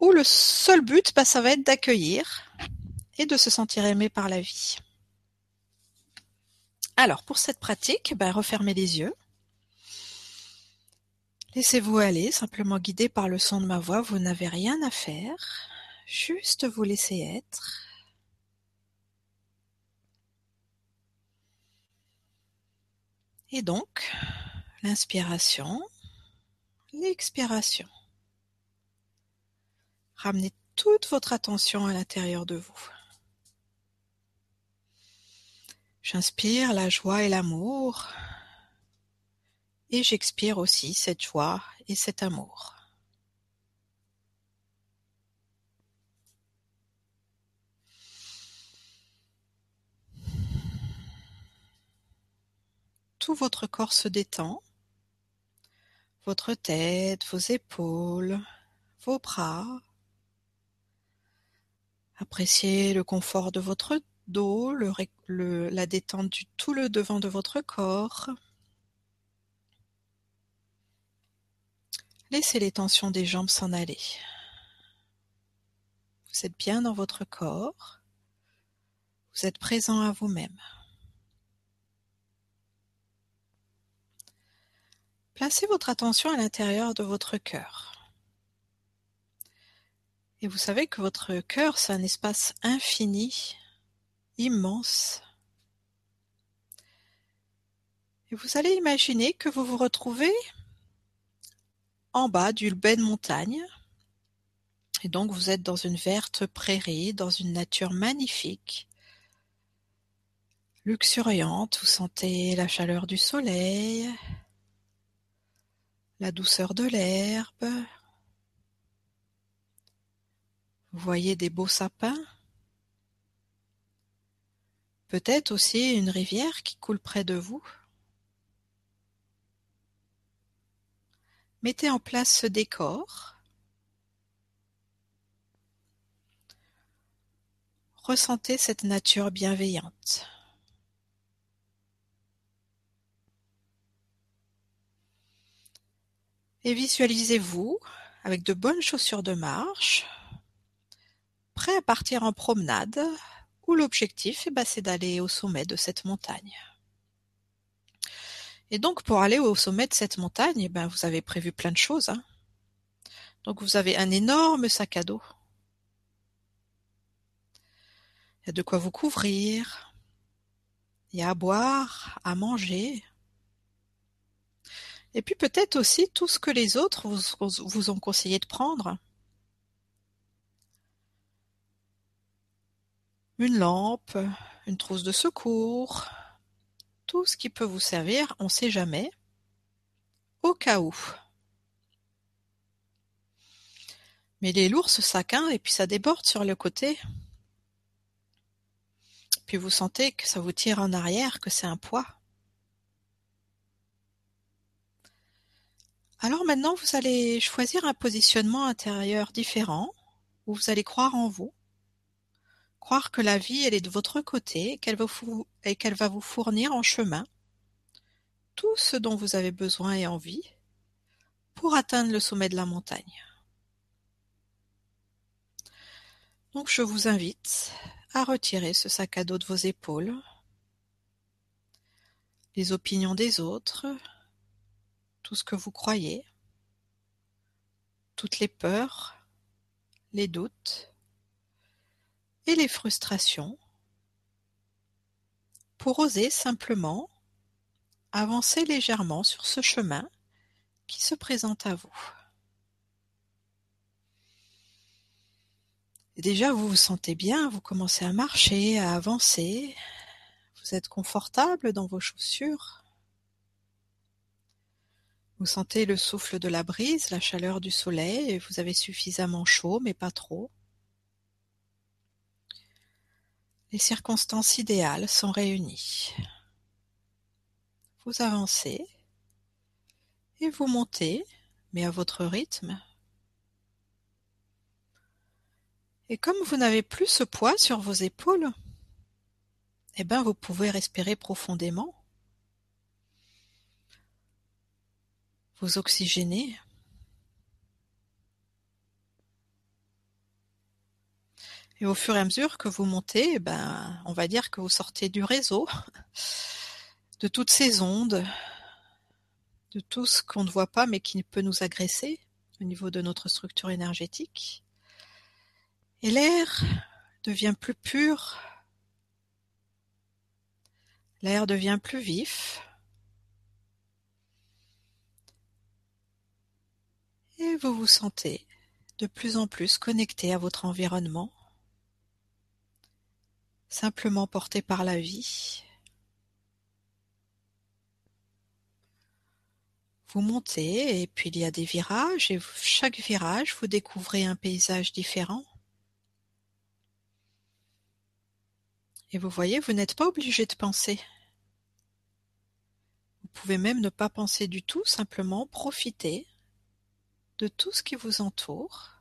où le seul but, bah, ça va être d'accueillir et de se sentir aimé par la vie. Alors, pour cette pratique, bah, refermez les yeux. Laissez-vous aller, simplement guidé par le son de ma voix, vous n'avez rien à faire, juste vous laisser être. Et donc, l'inspiration, l'expiration. Ramenez toute votre attention à l'intérieur de vous. J'inspire la joie et l'amour et j'expire aussi cette joie et cet amour. Tout votre corps se détend, votre tête, vos épaules, vos bras. Appréciez le confort de votre dos, la détente du tout le devant de votre corps. Laissez les tensions des jambes s'en aller. Vous êtes bien dans votre corps. Vous êtes présent à vous-même. Placez votre attention à l'intérieur de votre cœur. Et vous savez que votre cœur, c'est un espace infini, immense. Et vous allez imaginer que vous vous retrouvez en bas d'une belle montagne. Et donc vous êtes dans une verte prairie, dans une nature magnifique, luxuriante. Vous sentez la chaleur du soleil, la douceur de l'herbe. Vous voyez des beaux sapins. Peut-être aussi une rivière qui coule près de vous. Mettez en place ce décor. Ressentez cette nature bienveillante. Et visualisez-vous avec de bonnes chaussures de marche, prêt à partir en promenade, où l'objectif eh c'est d'aller au sommet de cette montagne. Et donc, pour aller au sommet de cette montagne, eh ben, vous avez prévu plein de choses. Hein. Donc, vous avez un énorme sac à dos. Il y a de quoi vous couvrir. Il y a à boire, à manger. Et puis peut-être aussi tout ce que les autres vous, vous ont conseillé de prendre. Une lampe, une trousse de secours, tout ce qui peut vous servir, on sait jamais, au cas où. Mais il est lourd ce sac, hein, et puis ça déborde sur le côté. Puis vous sentez que ça vous tire en arrière, que c'est un poids. Alors maintenant, vous allez choisir un positionnement intérieur différent, où vous allez croire en vous, que la vie, elle est de votre côté et qu'elle va vous fournir en chemin tout ce dont vous avez besoin et envie pour atteindre le sommet de la montagne. Donc je vous invite à retirer ce sac à dos de vos épaules, les opinions des autres, tout ce que vous croyez, toutes les peurs, les doutes, les frustrations pour oser simplement avancer légèrement sur ce chemin qui se présente à vous. déjà, vous vous sentez bien, vous commencez à marcher, à avancer, vous êtes confortable dans vos chaussures. Vous sentez le souffle de la brise, la chaleur du soleil, vous avez suffisamment chaud, mais pas trop. Les circonstances idéales sont réunies. Vous avancez Et vous montez, mais à votre rythme. Et comme vous n'avez plus ce poids sur vos épaules, eh bien vous pouvez respirer profondément. Vous oxygénez. Et au fur et à mesure que vous montez, eh ben, on va dire que vous sortez du réseau, [LAUGHS] de toutes ces ondes, de tout ce qu'on ne voit pas mais qui peut nous agresser au niveau de notre structure énergétique. Et l'air devient plus pur, l'air devient plus vif, et vous vous sentez de plus en plus connecté à votre environnement, simplement porté par la vie. Vous montez et puis il y a des virages et chaque virage vous découvrez un paysage différent. Et vous voyez, vous n'êtes pas obligé de penser. Vous pouvez même ne pas penser du tout, simplement profiter de tout ce qui vous entoure.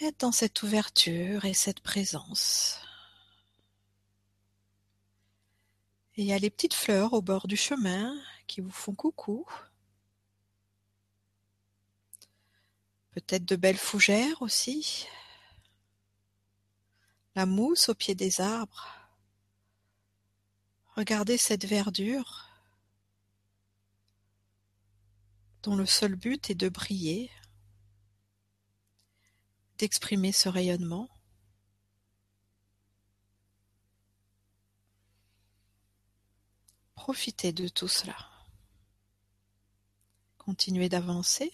Être dans cette ouverture et cette présence. Et il y a les petites fleurs au bord du chemin qui vous font coucou. Peut-être de belles fougères aussi. La mousse au pied des arbres. Regardez cette verdure dont le seul but est de briller, d'exprimer ce rayonnement. Profitez de tout cela. Continuez d'avancer.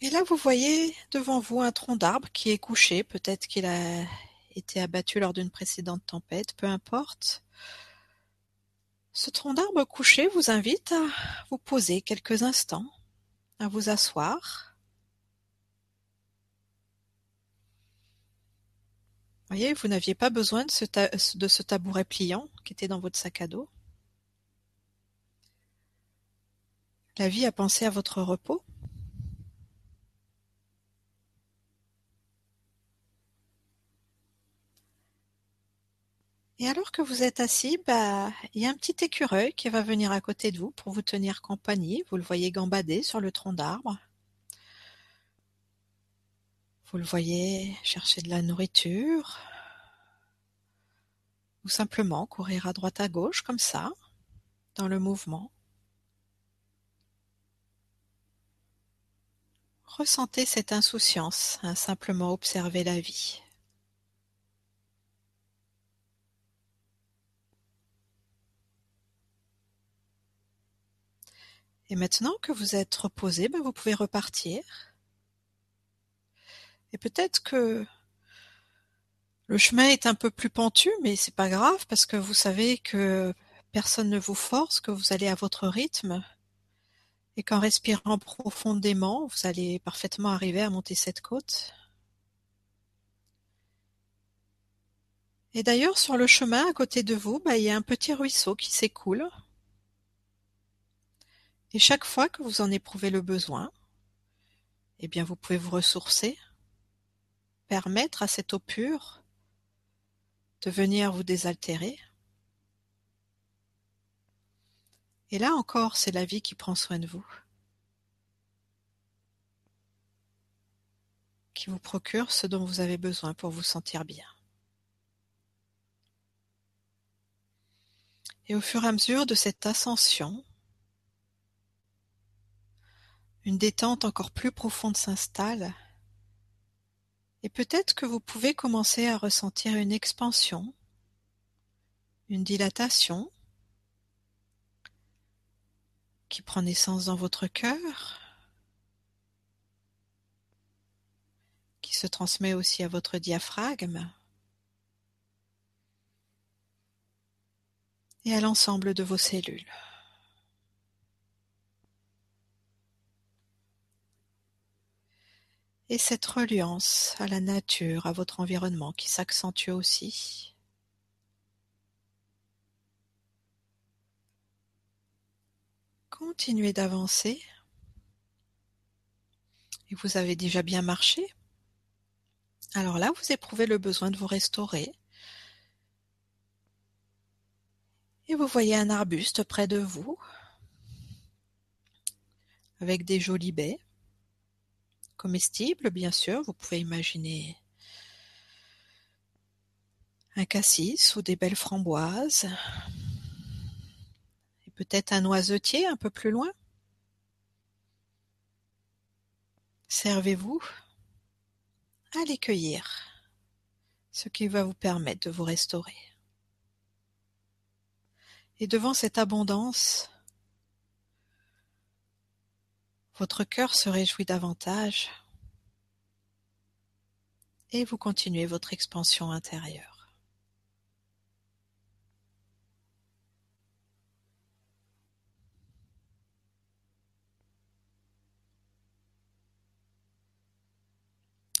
Et là, vous voyez devant vous un tronc d'arbre qui est couché. Peut-être qu'il a été abattu lors d'une précédente tempête, peu importe. Ce tronc d'arbre couché vous invite à vous poser quelques instants, à vous asseoir. Voyez, vous n'aviez pas besoin de ce, de ce tabouret pliant qui était dans votre sac à dos. La vie a pensé à votre repos. Et alors que vous êtes assis, bah, il y a un petit écureuil qui va venir à côté de vous pour vous tenir compagnie. Vous le voyez gambader sur le tronc d'arbre. Vous le voyez chercher de la nourriture. Ou simplement courir à droite à gauche comme ça, dans le mouvement. Ressentez cette insouciance à simplement observer la vie. Et maintenant que vous êtes reposé, ben vous pouvez repartir. Et peut-être que le chemin est un peu plus pentu, mais c'est pas grave parce que vous savez que personne ne vous force, que vous allez à votre rythme et qu'en respirant profondément, vous allez parfaitement arriver à monter cette côte. Et d'ailleurs, sur le chemin à côté de vous, ben, il y a un petit ruisseau qui s'écoule. Et chaque fois que vous en éprouvez le besoin, eh bien vous pouvez vous ressourcer, permettre à cette eau pure de venir vous désaltérer. Et là encore, c'est la vie qui prend soin de vous, qui vous procure ce dont vous avez besoin pour vous sentir bien. Et au fur et à mesure de cette ascension, une détente encore plus profonde s'installe, et peut-être que vous pouvez commencer à ressentir une expansion, une dilatation qui prend naissance dans votre cœur, qui se transmet aussi à votre diaphragme et à l'ensemble de vos cellules. Et cette reliance à la nature, à votre environnement qui s'accentue aussi. Continuez d'avancer. Et vous avez déjà bien marché. Alors là, vous éprouvez le besoin de vous restaurer. Et vous voyez un arbuste près de vous, avec des jolies baies, comestibles bien sûr, vous pouvez imaginer un cassis ou des belles framboises, et peut-être un noisetier un peu plus loin. Servez-vous à les cueillir, ce qui va vous permettre de vous restaurer. Et devant cette abondance, votre cœur se réjouit davantage et vous continuez votre expansion intérieure.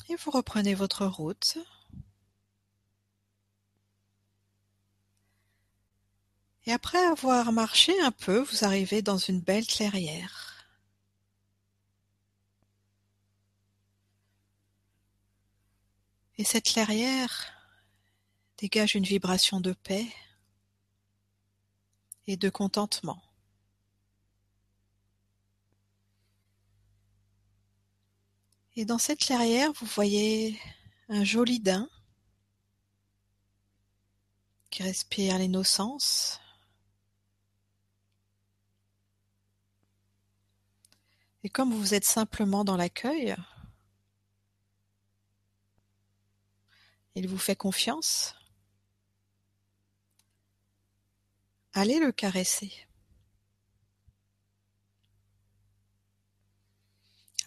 Et vous reprenez votre route. Et après avoir marché un peu, vous arrivez dans une belle clairière. Et cette clairière dégage une vibration de paix et de contentement. Et dans cette clairière, vous voyez un joli daim qui respire l'innocence. Et comme vous êtes simplement dans l'accueil, Il vous fait confiance Allez le caresser.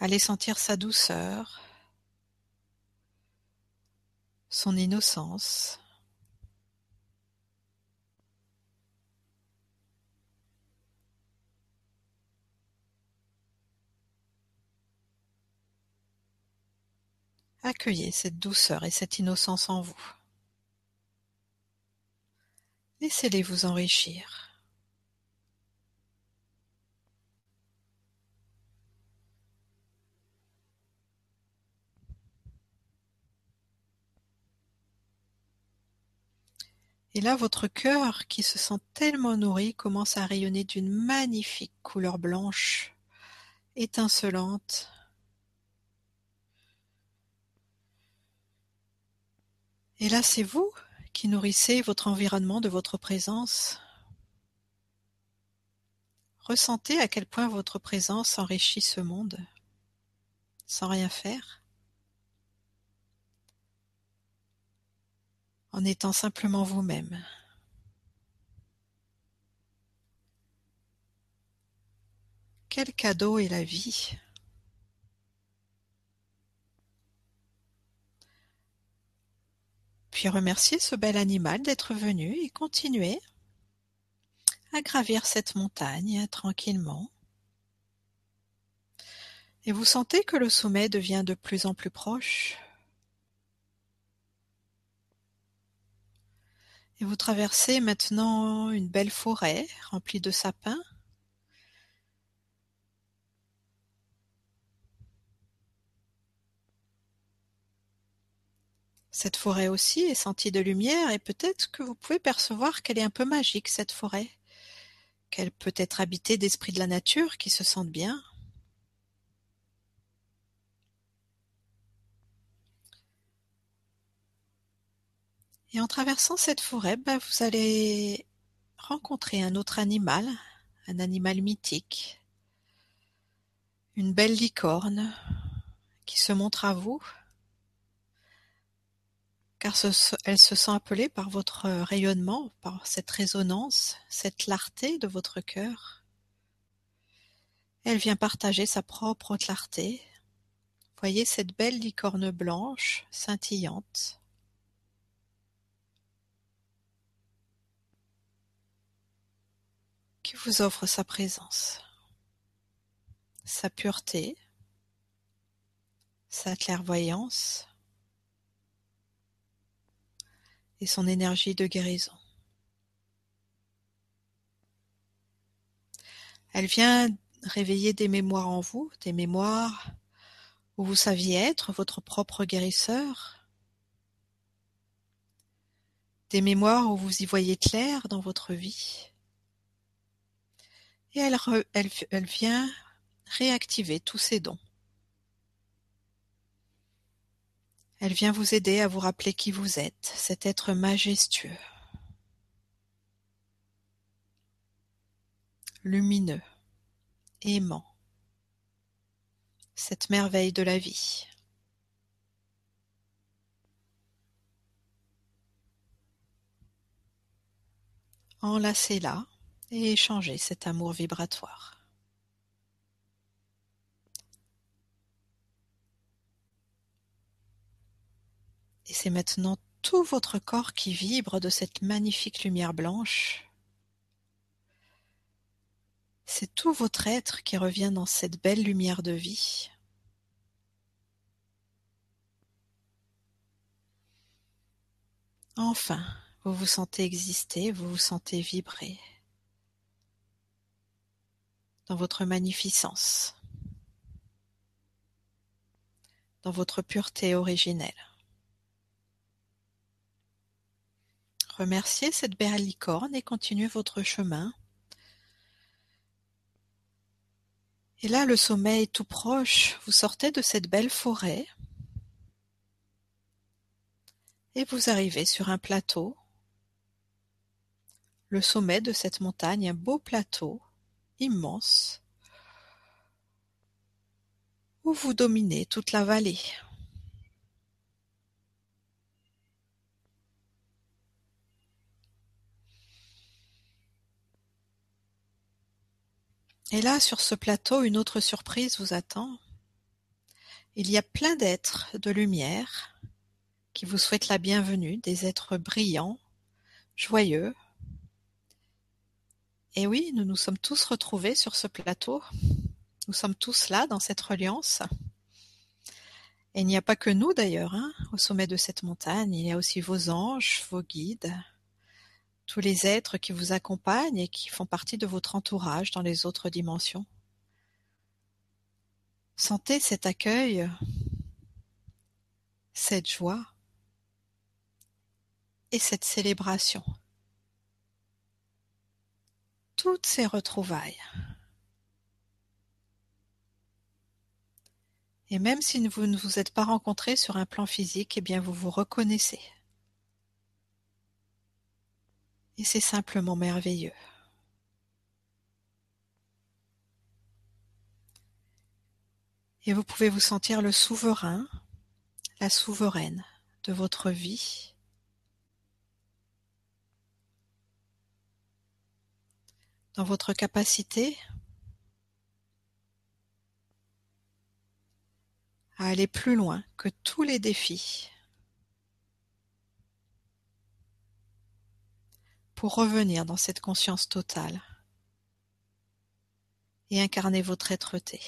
Allez sentir sa douceur, son innocence. Accueillez cette douceur et cette innocence en vous. Laissez-les vous enrichir. Et là, votre cœur, qui se sent tellement nourri, commence à rayonner d'une magnifique couleur blanche, étincelante, Et là, c'est vous qui nourrissez votre environnement de votre présence. Ressentez à quel point votre présence enrichit ce monde, sans rien faire, en étant simplement vous-même. Quel cadeau est la vie? Puis remercier ce bel animal d'être venu et continuer à gravir cette montagne tranquillement. Et vous sentez que le sommet devient de plus en plus proche. Et vous traversez maintenant une belle forêt remplie de sapins Cette forêt aussi est sentie de lumière et peut-être que vous pouvez percevoir qu'elle est un peu magique, cette forêt, qu'elle peut être habitée d'esprits de la nature qui se sentent bien. Et en traversant cette forêt, bah, vous allez rencontrer un autre animal, un animal mythique, une belle licorne qui se montre à vous car elle se sent appelée par votre rayonnement, par cette résonance, cette clarté de votre cœur. Elle vient partager sa propre clarté. Voyez cette belle licorne blanche, scintillante. qui vous offre sa présence, sa pureté, sa clairvoyance et son énergie de guérison. Elle vient réveiller des mémoires en vous, des mémoires où vous saviez être votre propre guérisseur, des mémoires où vous y voyez clair dans votre vie. Et elle, elle, elle vient réactiver tous ces dons. Elle vient vous aider à vous rappeler qui vous êtes, cet être majestueux, lumineux, aimant, cette merveille de la vie. Enlacez-la et échangez cet amour vibratoire. Et c'est maintenant tout votre corps qui vibre de cette magnifique lumière blanche. C'est tout votre être qui revient dans cette belle lumière de vie. Enfin, vous vous sentez exister, vous vous sentez vibrer dans votre magnificence, dans votre pureté originelle. Remerciez cette belle licorne et continuez votre chemin. Et là, le sommeil est tout proche. Vous sortez de cette belle forêt et vous arrivez sur un plateau. Le sommet de cette montagne, un beau plateau immense où vous dominez toute la vallée. Et là, sur ce plateau, une autre surprise vous attend. Il y a plein d'êtres de lumière qui vous souhaitent la bienvenue, des êtres brillants, joyeux. Et oui, nous nous sommes tous retrouvés sur ce plateau. Nous sommes tous là dans cette reliance. Et il n'y a pas que nous d'ailleurs, hein, au sommet de cette montagne, il y a aussi vos anges, vos guides, tous les êtres qui vous accompagnent et qui font partie de votre entourage dans les autres dimensions. Sentez cet accueil, cette joie et cette célébration. Toutes ces retrouvailles. Et même si vous ne vous êtes pas rencontrés sur un plan physique, eh bien vous vous reconnaissez. Et c'est simplement merveilleux. Et vous pouvez vous sentir le souverain, la souveraine de votre vie. Dans votre capacité à aller plus loin que tous les défis pour revenir dans cette conscience totale et incarner votre êtreté.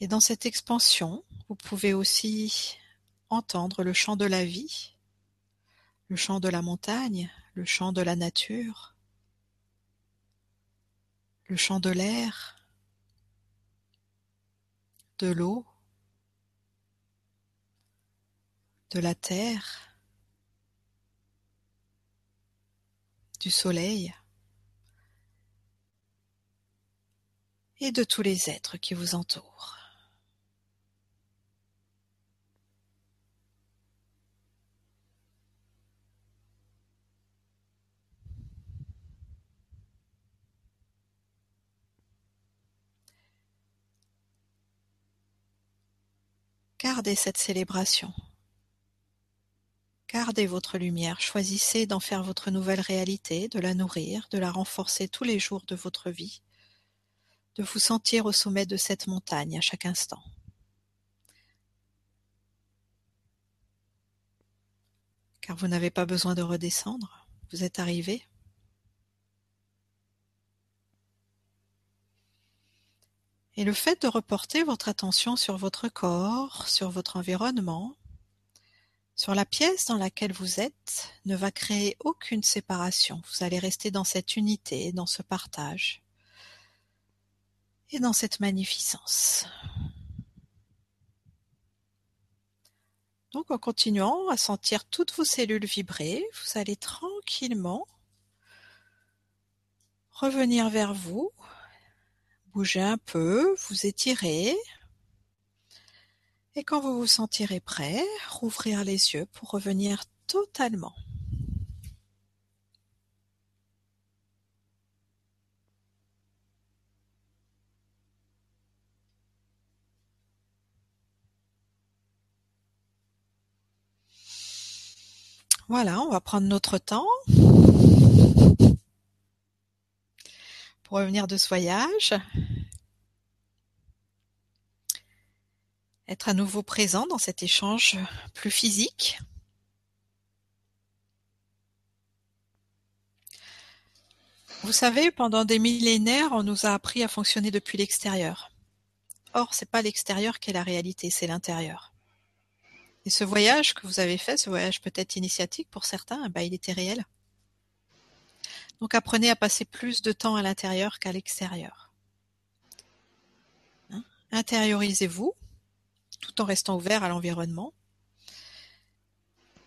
Et dans cette expansion, vous pouvez aussi entendre le chant de la vie, le chant de la montagne, le chant de la nature, le chant de l'air, de l'eau, de la terre, du soleil et de tous les êtres qui vous entourent. Gardez cette célébration. Gardez votre lumière, choisissez d'en faire votre nouvelle réalité, de la nourrir, de la renforcer tous les jours de votre vie, de vous sentir au sommet de cette montagne à chaque instant. car vous n'avez pas besoin de redescendre. Vous êtes arrivé. Et le fait de reporter votre attention sur votre corps, sur votre environnement, sur la pièce dans laquelle vous êtes, ne va créer aucune séparation. Vous allez rester dans cette unité, dans ce partage et dans cette magnificence. Donc en continuant à sentir toutes vos cellules vibrer, vous allez tranquillement revenir vers vous, bouger un peu, vous étirer. Et quand vous vous sentirez prêt, rouvrir les yeux pour revenir totalement. Voilà, on va prendre notre temps pour revenir de ce voyage. Être à nouveau présent dans cet échange plus physique. Vous savez, pendant des millénaires, on nous a appris à fonctionner depuis l'extérieur. Or, c'est pas l'extérieur qui est la réalité, c'est l'intérieur. Et ce voyage que vous avez fait, ce voyage peut-être initiatique pour certains, bah, il était réel. Donc apprenez à passer plus de temps à l'intérieur qu'à l'extérieur. Hein? Intériorisez-vous tout en restant ouvert à l'environnement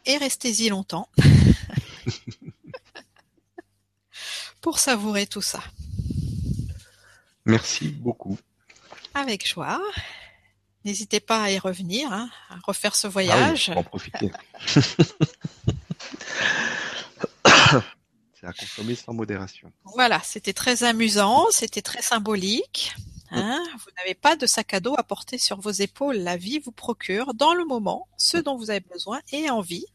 et restez-y longtemps [LAUGHS] pour savourer tout ça. Merci beaucoup. Avec joie. N'hésitez pas à y revenir, hein, à refaire ce voyage. Ah oui, en profiter. [LAUGHS] C'est à consommer sans modération. Voilà, c'était très amusant, c'était très symbolique. Hein. Vous n'avez pas de sac à dos à porter sur vos épaules. La vie vous procure dans le moment ce dont vous avez besoin et envie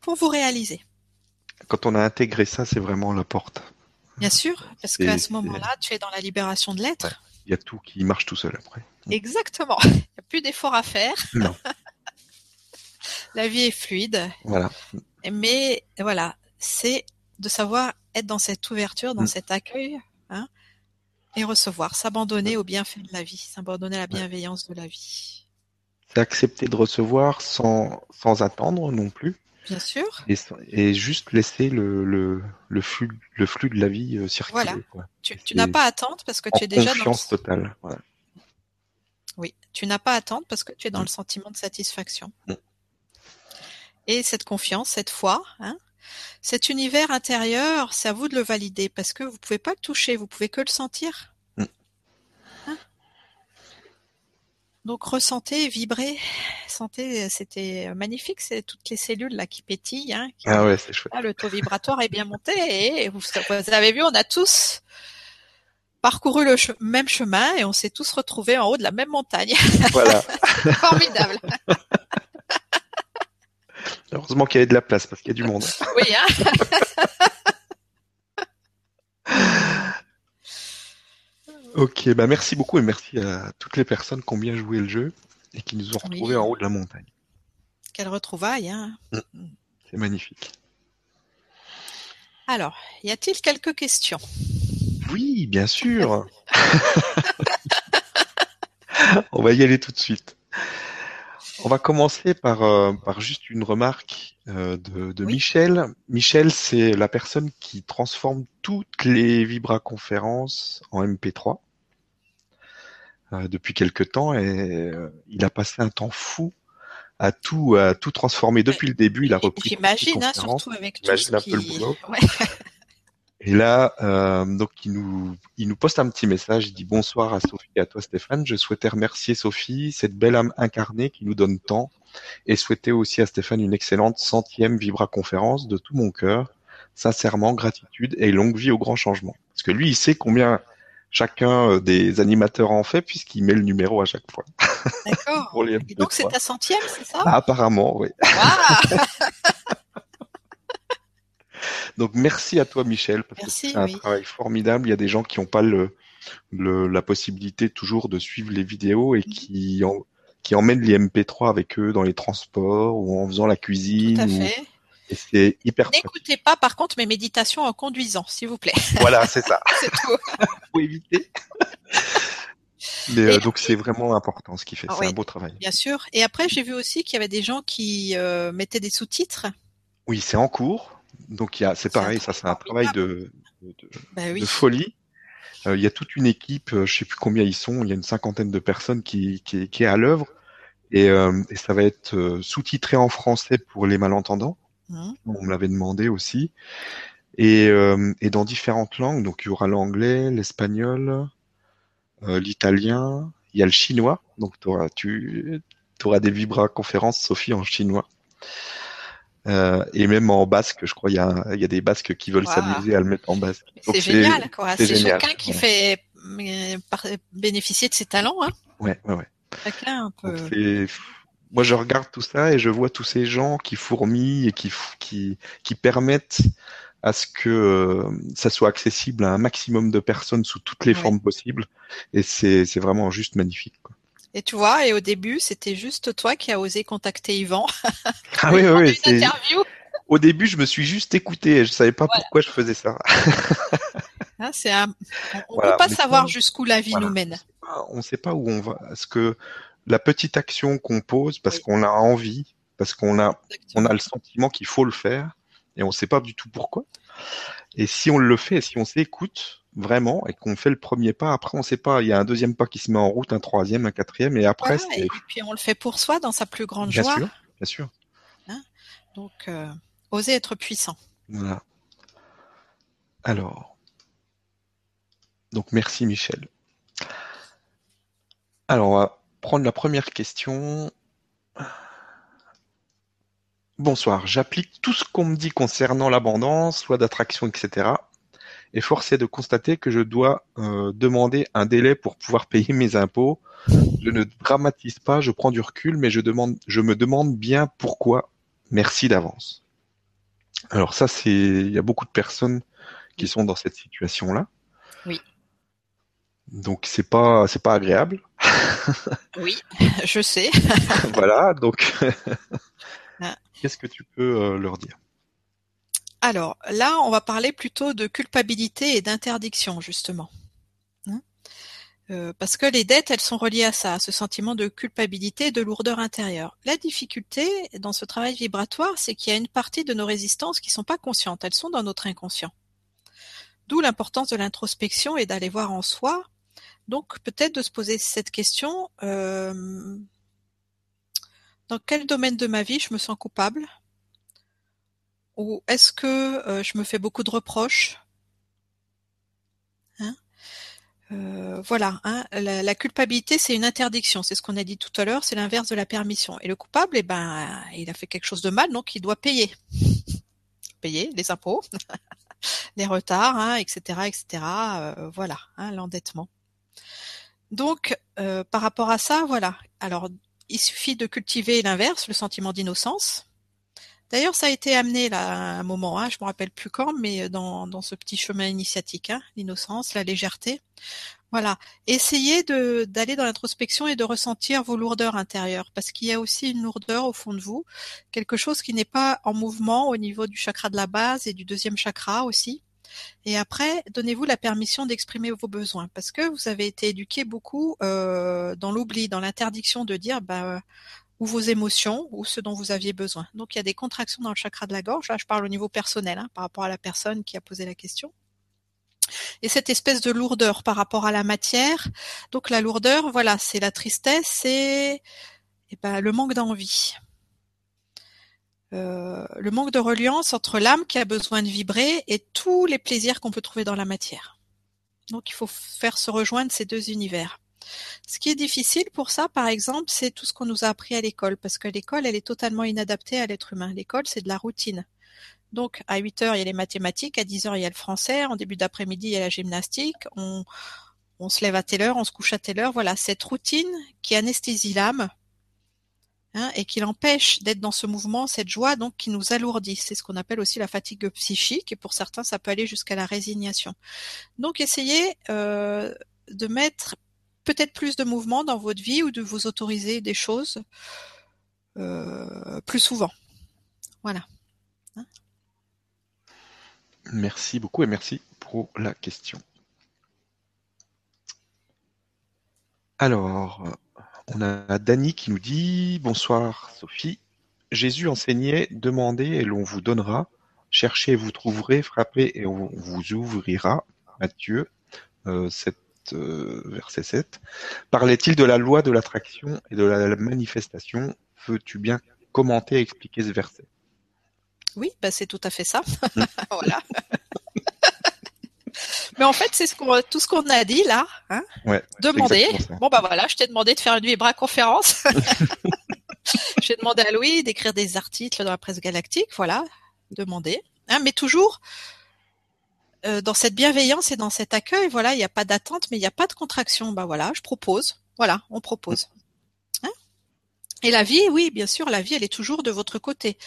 pour vous réaliser. Quand on a intégré ça, c'est vraiment la porte. Bien sûr, parce qu'à ce moment-là, tu es dans la libération de l'être. Il y a tout qui marche tout seul après. Exactement. [LAUGHS] Il n'y a plus d'efforts à faire. Non. [LAUGHS] La vie est fluide. Voilà. Mais voilà, c'est de savoir être dans cette ouverture, dans Mm. cet accueil, hein, et recevoir, s'abandonner au bienfait de la vie, s'abandonner à la bienveillance de la vie. C'est accepter de recevoir sans, sans attendre non plus. Bien sûr. Et, juste laisser le, le, le, flux, le flux de la vie euh, circuler. Voilà. quoi. Tu, n'as pas à attendre parce que tu es déjà dans le... confiance totale. Voilà. Oui, tu n'as pas à attendre parce que tu es dans Mm. le sentiment de satisfaction. Mm. Et cette confiance, cette foi, hein, cet univers intérieur, c'est à vous de le valider parce que vous pouvez pas le toucher, vous pouvez que le sentir. Mm. Hein? Donc ressentez, vibrez, sentez, c'était magnifique, c'est toutes les cellules là qui pétillent, hein, qui- Ah ouais, c'est chouette. Là, le taux vibratoire est bien monté et vous, vous avez vu, on a tous parcouru le che- même chemin et on s'est tous retrouvés en haut de la même montagne. Voilà. [LAUGHS] [LAUGHS] Formidable. Heureusement qu'il y avait de la place parce qu'il y a du monde. [LAUGHS] Oui, hein [LAUGHS] Ok, bah merci beaucoup et merci à toutes les personnes qui ont bien joué le jeu et qui nous ont Oui. retrouvés en haut de la montagne. Quelle retrouvaille, hein C'est magnifique. Alors, y a-t-il quelques questions? Oui, bien sûr. [LAUGHS] On va y aller tout de suite. On va commencer par, euh, par juste une remarque euh, de, de Oui. Michel. Michel, c'est la personne qui transforme toutes les vibraconférences en MP3 euh, depuis quelque temps et euh, il a passé un temps fou à tout, à tout transformer depuis le début. Il a repris J'imagine, hein, surtout avec tout ce un qui... peu le boulot. Ouais. [LAUGHS] Et là, euh, donc il nous, il nous poste un petit message. Il dit bonsoir à Sophie et à toi Stéphane. Je souhaitais remercier Sophie, cette belle âme incarnée qui nous donne tant, et souhaiter aussi à Stéphane une excellente centième Vibra conférence de tout mon cœur. Sincèrement, gratitude et longue vie au grand changement. Parce que lui, il sait combien chacun euh, des animateurs en fait puisqu'il met le numéro à chaque fois. D'accord. [LAUGHS] Et donc c'est MP3. ta centième, c'est ça? Ah, apparemment, oui. Ah [LAUGHS] Donc merci à toi Michel parce Merci, que c'est un oui. travail formidable. Il y a des gens qui n'ont pas le, le- la possibilité toujours de suivre les vidéos et qui en- qui emmènent les MP3 avec eux dans les transports ou en faisant la Tout cuisine à ou fait. Et c'est hyper. N'écoutez pas, par contre, mes méditations en conduisant, s'il vous plaît. [LAUGHS] Voilà, c'est ça. [LAUGHS] c'est tout. Faut éviter. Mais euh, donc c'est vraiment important ce qu'il fait. c'est un beau travail. Bien sûr. Et après, j'ai vu aussi qu'il y avait des gens qui euh, mettaient des sous-titres. Oui, c'est en cours. Donc il y a, c'est pareil, ça c'est un travail de, de, de, bah folie. Euh, il y a toute une équipe, je sais plus combien ils sont, il y a une cinquantaine de personnes qui, qui, qui est à l'œuvre. Et, et, ça va être sous-titré en français pour les malentendants. Mmh. On me l'avait demandé aussi. Et, et dans différentes langues, donc il y aura l'anglais, l'espagnol, euh, l'italien, il y a le chinois, donc auras, tu auras des vibra conférences, Sophie, en chinois. Euh, et même en basque, je crois, il y a, y a des basques qui veulent s'amuser à le mettre en basque. C'est génial, quoi. C'est chacun qui fait bénéficier de ses talents. Hein. Ouais, ouais, ouais. Chacun un peu. Moi, je regarde tout ça et je vois tous ces gens qui fourmillent et qui, qui, qui permettent à ce que euh, ça soit accessible à un maximum de personnes sous toutes les formes possibles. Et c'est, c'est vraiment juste magnifique. Quoi. Et tu vois, et au début, c'était juste toi qui as osé contacter Yvan. [LAUGHS] ah oui, oui, interview. Au début, je me suis juste écouté et je savais pas pourquoi je faisais ça. [LAUGHS] ah, c'est un... On ne peut pas savoir jusqu'où la vie nous mène. On ne sait pas où on va. Est-ce que la petite action qu'on pose parce qu'on a envie, parce qu'on a, on a le sentiment qu'il faut le faire, et on ne sait pas du tout pourquoi. Et si on le fait, si on s'écoute vraiment et qu'on fait le premier pas, après on ne sait pas, il y a un deuxième pas qui se met en route, un troisième, un quatrième, et après. et puis on le fait pour soi dans sa plus grande bien joie. Sûr, bien sûr. Hein Donc, euh, oser être puissant. Voilà. Alors, donc merci Michel. Alors, on va prendre la première question. Bonsoir, j'applique tout ce qu'on me dit concernant l'abondance, loi d'attraction, etc. Et force est de constater que je dois euh, demander un délai pour pouvoir payer mes impôts. Je ne dramatise pas, je prends du recul, mais je, demande, je me demande bien pourquoi. Merci d'avance. Alors ça, c'est, il y a beaucoup de personnes qui sont dans cette situation-là. Oui. Donc c'est pas, c'est pas agréable. [LAUGHS] oui, je sais. voilà, donc. [LAUGHS] Qu'est-ce que tu peux euh, leur dire? Alors là, on va parler plutôt de culpabilité et d'interdiction, justement. Hein euh, parce que les dettes, elles sont reliées à ça, à ce sentiment de culpabilité et de lourdeur intérieure. La difficulté dans ce travail vibratoire, c'est qu'il y a une partie de nos résistances qui sont pas conscientes, elles sont dans notre inconscient. D'où l'importance de l'introspection et d'aller voir en soi. Donc peut-être de se poser cette question, euh, dans quel domaine de ma vie je me sens coupable? Ou est-ce que euh, je me fais beaucoup de reproches? Hein? Euh, voilà, hein, la, culpabilité c'est une interdiction, c'est ce qu'on a dit tout à l'heure, c'est l'inverse de la permission. Et le coupable, eh ben, il a fait quelque chose de mal, donc il doit payer, [LAUGHS] payer les impôts, [LAUGHS] les retards, hein, etc., etc. Euh, voilà, l'endettement. Donc, par rapport à ça, voilà. Alors, il suffit de cultiver l'inverse, le sentiment d'innocence. D'ailleurs, ça a été amené là à un moment, hein, je me rappelle plus quand, mais dans, dans ce petit chemin initiatique, hein, l'innocence, la légèreté. Voilà. Essayez d'aller dans l'introspection et de ressentir vos lourdeurs intérieures, parce qu'il y a aussi une lourdeur au fond de vous, quelque chose qui n'est pas en mouvement au niveau du chakra de la base et du deuxième chakra aussi. Et après, donnez-vous la permission d'exprimer vos besoins, parce que vous avez été éduqué beaucoup euh, dans l'oubli, dans l'interdiction de dire bah, ou vos émotions ou ce dont vous aviez besoin. Donc il y a des contractions dans le chakra de la gorge. Là, je parle au niveau personnel, hein, par rapport à la personne qui a posé la question. Et cette espèce de lourdeur par rapport à la matière. Donc la lourdeur, voilà, c'est la tristesse, c'est eh ben, le manque d'envie. Euh, le manque de reliance entre l'âme qui a besoin de vibrer et tous les plaisirs qu'on peut trouver dans la matière. Donc il faut faire se rejoindre ces deux univers. Ce qui est difficile pour ça, par exemple, c'est tout ce qu'on nous a appris à l'école, parce que l'école, elle est totalement inadaptée à l'être humain. L'école, c'est de la routine. Donc, à 8 heures, il y a les mathématiques, à 10 heures, il y a le français, en début d'après-midi, il y a la gymnastique, on, se lève à telle heure, on se couche à telle heure. Voilà, cette routine qui anesthésie l'âme, Hein, et qui l'empêche d'être dans ce mouvement, cette joie donc qui nous alourdit. C'est ce qu'on appelle aussi la fatigue psychique et pour certains ça peut aller jusqu'à la résignation. Donc essayez euh, de mettre peut-être plus de mouvement dans votre vie ou de vous autoriser des choses euh, plus souvent. Voilà. Hein? Merci beaucoup et merci pour la question. Alors, on a Dany qui nous dit Bonsoir Sophie. Jésus enseignait Demandez et l'on vous donnera, cherchez et vous trouverez, frappez et on vous ouvrira. Matthieu 7, euh, verset 7. Parlait-il de la loi de l'attraction et de la manifestation? Veux-tu bien commenter et expliquer ce verset? Oui, bah c'est tout à fait ça. [LAUGHS] voilà. Mais en fait, c'est ce tout ce qu'on a dit là. Hein Demander. Bon bah voilà, je t'ai demandé de faire une vibra conférence. [LAUGHS] J'ai demandé à Louis d'écrire des articles dans la presse galactique. Voilà, demander. Hein, mais toujours euh, dans cette bienveillance et dans cet accueil. Voilà, il n'y a pas d'attente, mais il n'y a pas de contraction. Bah voilà, je propose. Voilà, on propose. Hein? Et la vie, oui, bien sûr, la vie, elle est toujours de votre côté.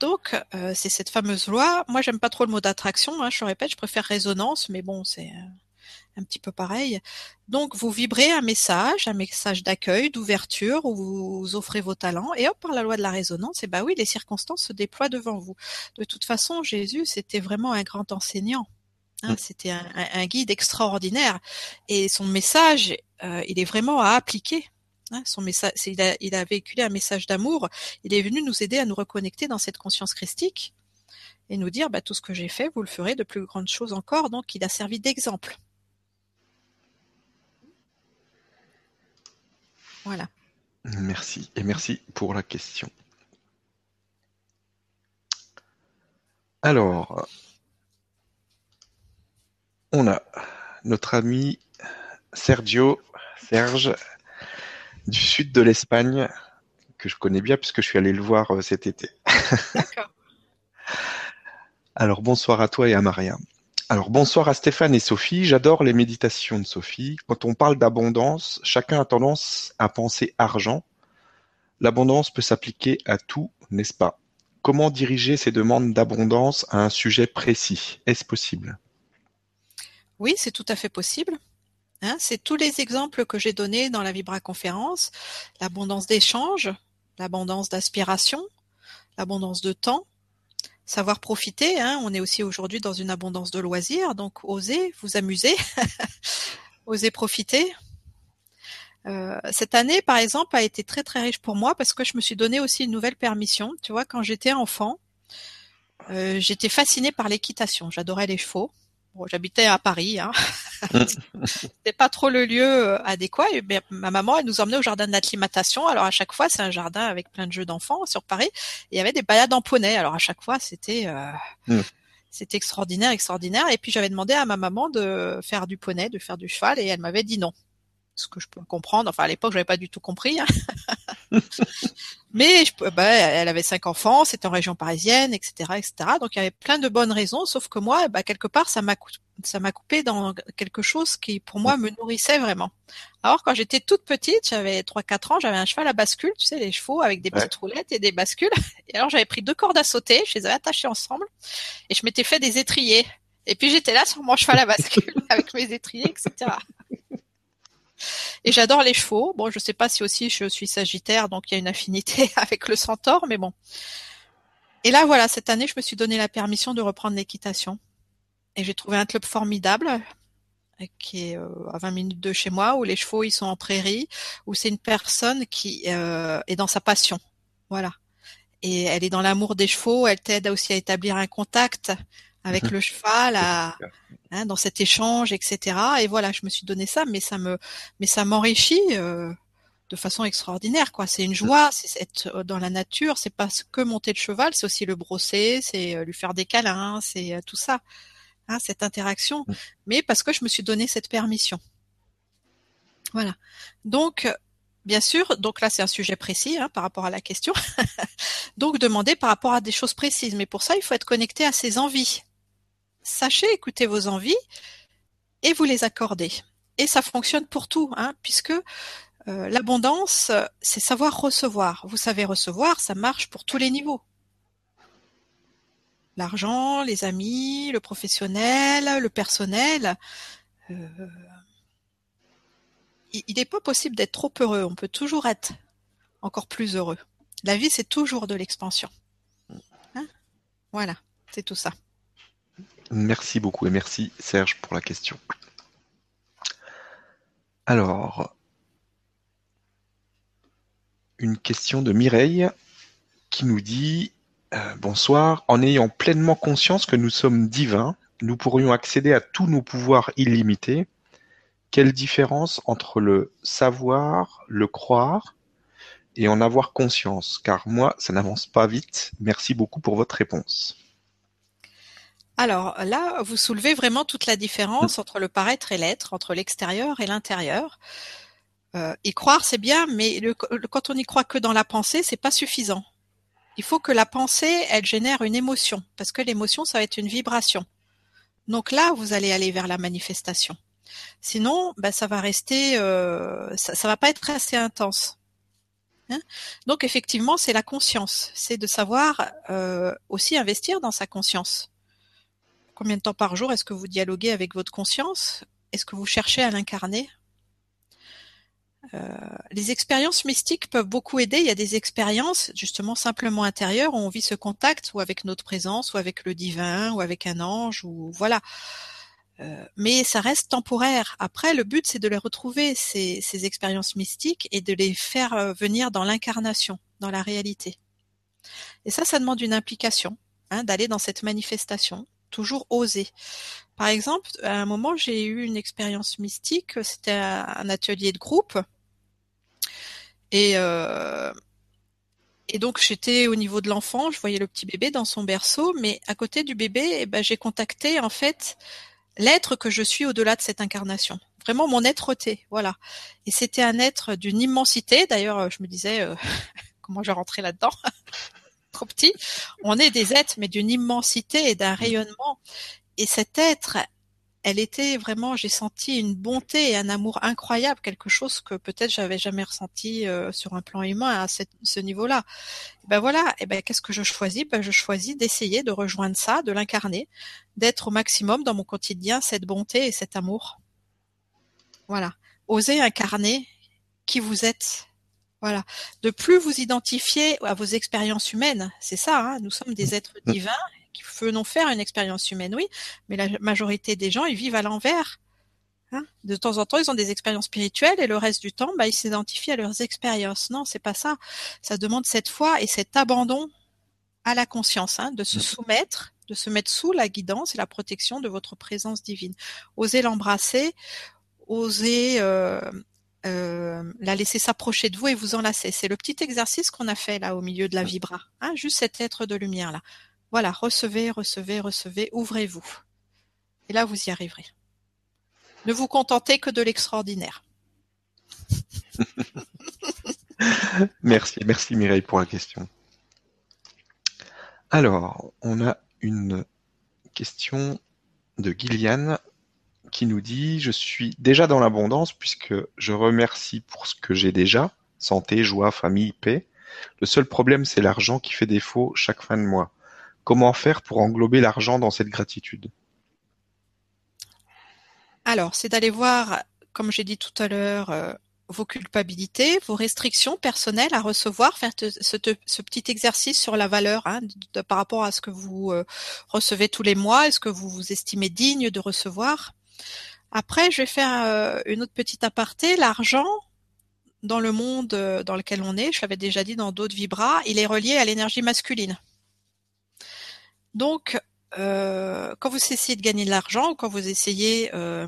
Donc, euh, c'est cette fameuse loi. Moi, j'aime pas trop le mot d'attraction. Hein, je répète, je préfère résonance, mais bon, c'est euh, un petit peu pareil. Donc, vous vibrez un message, un message d'accueil, d'ouverture, où vous offrez vos talents, et hop, par la loi de la résonance, et bah oui, les circonstances se déploient devant vous. De toute façon, Jésus, c'était vraiment un grand enseignant. Hein, mmh. C'était un, guide extraordinaire, et son message, euh, il est vraiment à appliquer. Hein, son message, il a, il a véhiculé un message d'amour. Il est venu nous aider à nous reconnecter dans cette conscience christique et nous dire bah, tout ce que j'ai fait, vous le ferez de plus grandes choses encore. Donc, il a servi d'exemple. Voilà. Merci et merci pour la question. Alors, on a notre ami Sergio, Serge, du sud de l'Espagne, que je connais bien puisque je suis allé le voir euh, cet été. D'accord. [LAUGHS] Alors bonsoir à toi et à Maria. Alors bonsoir à Stéphane et Sophie. J'adore les méditations de Sophie. Quand on parle d'abondance, chacun a tendance à penser argent. L'abondance peut s'appliquer à tout, n'est-ce pas? Comment diriger ces demandes d'abondance à un sujet précis? Est-ce possible? Oui, c'est tout à fait possible. Hein, c'est tous les exemples que j'ai donnés dans la Vibra conférence, l'abondance d'échange, l'abondance d'aspiration, l'abondance de temps, savoir profiter. Hein, on est aussi aujourd'hui dans une abondance de loisirs, donc osez vous amuser, [LAUGHS] osez profiter. Euh, cette année, par exemple, a été très très riche pour moi parce que je me suis donné aussi une nouvelle permission. Tu vois, quand j'étais enfant, euh, j'étais fascinée par l'équitation. J'adorais les chevaux j'habitais à Paris. Hein. [LAUGHS] C'était pas trop le lieu euh, adéquat. Et ma maman, elle nous emmenait au jardin d'acclimatation. Alors à chaque fois, c'est un jardin avec plein de jeux d'enfants sur Paris. Et il y avait des balades en poney. Alors à chaque fois, c'était euh, mm. c'était extraordinaire, extraordinaire. Et puis j'avais demandé à ma maman de faire du poney, de faire du cheval, et elle m'avait dit non ce que je peux comprendre. Enfin, à l'époque, j'avais pas du tout compris. Hein. [LAUGHS] Mais je, bah, elle avait cinq enfants, c'était en région parisienne, etc., etc. Donc il y avait plein de bonnes raisons, sauf que moi, bah, quelque part, ça m'a ça m'a coupé dans quelque chose qui, pour moi, me nourrissait vraiment. Alors, quand j'étais toute petite, j'avais 3-4 ans, j'avais un cheval à bascule, tu sais, les chevaux avec des petites roulettes et des bascules. Et alors, j'avais pris deux cordes à sauter, je les avais attachées ensemble, et je m'étais fait des étriers. Et puis, j'étais là sur mon cheval à bascule [LAUGHS] avec mes étriers, etc. Et j'adore les chevaux. Bon, je sais pas si aussi je suis sagittaire, donc il y a une affinité [LAUGHS] avec le centaure, mais bon. Et là, voilà, cette année, je me suis donné la permission de reprendre l'équitation. Et j'ai trouvé un club formidable qui est euh, à 20 minutes de chez moi, où les chevaux ils sont en prairie, où c'est une personne qui euh, est dans sa passion. Voilà. Et elle est dans l'amour des chevaux, elle t'aide aussi à établir un contact avec mhm. le cheval, à, hein, dans cet échange, etc. Et voilà, je me suis donné ça, mais ça me, mais ça m'enrichit euh, de façon extraordinaire, quoi. C'est une joie, c'est être euh, dans la nature, c'est pas que monter le cheval, c'est aussi le brosser, c'est euh, lui faire des câlins, c'est tout ça, hein, cette interaction. Mm. Mais parce que je me suis donné cette permission. Voilà. Donc, bien sûr, donc là c'est un sujet précis hein, par rapport à la question. [LAUGHS] donc demander par rapport à des choses précises. Mais pour ça, il faut être connecté à ses envies sachez écouter vos envies et vous les accorder. Et ça fonctionne pour tout, hein, puisque euh, l'abondance, c'est savoir recevoir. Vous savez recevoir, ça marche pour tous les niveaux. L'argent, les amis, le professionnel, le personnel. Euh, il n'est pas possible d'être trop heureux. On peut toujours être encore plus heureux. La vie, c'est toujours de l'expansion. Hein? Voilà, c'est tout ça. Merci beaucoup et merci Serge pour la question. Alors, une question de Mireille qui nous dit euh, Bonsoir, en ayant pleinement conscience que nous sommes divins, nous pourrions accéder à tous nos pouvoirs illimités. Quelle différence entre le savoir, le croire et en avoir conscience? Car moi, ça n'avance pas vite. Merci beaucoup pour votre réponse. Alors là, vous soulevez vraiment toute la différence entre le paraître et l'être, entre l'extérieur et l'intérieur. Euh, y croire, c'est bien, mais quand on y croit que dans la pensée, c'est pas suffisant. Il faut que la pensée, elle génère une émotion, parce que l'émotion, ça va être une vibration. Donc là, vous allez aller vers la manifestation. Sinon, ben, ça va rester, euh, ça, ça va pas être assez intense. Hein Donc effectivement, c'est la conscience, c'est de savoir euh, aussi investir dans sa conscience. Combien de temps par jour est-ce que vous dialoguez avec votre conscience? Est-ce que vous cherchez à l'incarner? Euh, les expériences mystiques peuvent beaucoup aider. Il y a des expériences justement simplement intérieures où on vit ce contact ou avec notre présence ou avec le divin ou avec un ange ou voilà. Euh, mais ça reste temporaire. Après, le but, c'est de les retrouver, ces, ces, expériences mystiques, et de les faire euh, venir dans l'incarnation, dans la réalité. Et ça, ça demande une implication, hein, d'aller dans cette manifestation, toujours oser. Par exemple, à un moment, j'ai eu une expérience mystique, c'était un atelier de groupe, et, euh, et donc j'étais au niveau de l'enfant, je voyais le petit bébé dans son berceau, mais à côté du bébé, eh ben, j'ai contacté en fait l'être que je suis au-delà de cette incarnation. Vraiment mon être-té, voilà. Et c'était un être d'une immensité. D'ailleurs, je me disais euh, [LAUGHS] comment je rentrais là-dedans? Trop petit. On est des êtres, mais d'une immensité et d'un rayonnement. Et cet être, elle était vraiment, j'ai senti une bonté et un amour incroyable, quelque chose que peut-être j'avais jamais ressenti euh, sur un plan humain à ce niveau-là. Ben voilà, et ben qu'est-ce que je choisis? Ben je choisis d'essayer de rejoindre ça, de l'incarner, d'être au maximum dans mon quotidien cette bonté et cet amour. Voilà, oser incarner qui vous êtes. Voilà, de plus vous identifier à vos expériences humaines, c'est ça. Hein nous sommes des êtres divins qui venons faire une expérience humaine, oui, mais la majorité des gens, ils vivent à l'envers. Hein de temps en temps, ils ont des expériences spirituelles et le reste du temps, bah, ils s'identifient à leurs expériences. Non, c'est pas ça. Ça demande cette foi et cet abandon à la conscience, hein, de se soumettre, de se mettre sous la guidance et la protection de votre présence divine. Osez l'embrasser, osez euh, euh, la laisser s'approcher de vous et vous enlacer. C'est le petit exercice qu'on a fait là au milieu de la vibra, hein, juste cet être de lumière là. Voilà, recevez, recevez, recevez, ouvrez-vous. Et là, vous y arriverez. Ne vous contentez que de l'extraordinaire. [LAUGHS] merci, merci Mireille pour la question. Alors, on a une question de Gillian qui nous dit Je suis déjà dans l'abondance puisque je remercie pour ce que j'ai déjà santé, joie, famille, paix. Le seul problème, c'est l'argent qui fait défaut chaque fin de mois. Comment faire pour englober l'argent dans cette gratitude? Alors, c'est d'aller voir, comme j'ai dit tout à l'heure, euh, vos culpabilités, vos restrictions personnelles à recevoir, faire ce, petit exercice sur la valeur hein, par rapport à ce que vous euh, recevez tous les mois, est-ce que vous vous estimez digne de recevoir? Après, je vais faire euh, une autre petite aparté. L'argent, dans le monde dans lequel on est, je l'avais déjà dit dans d'autres vibras, il est relié à l'énergie masculine. Donc, euh, quand vous essayez de gagner de l'argent quand vous essayez euh,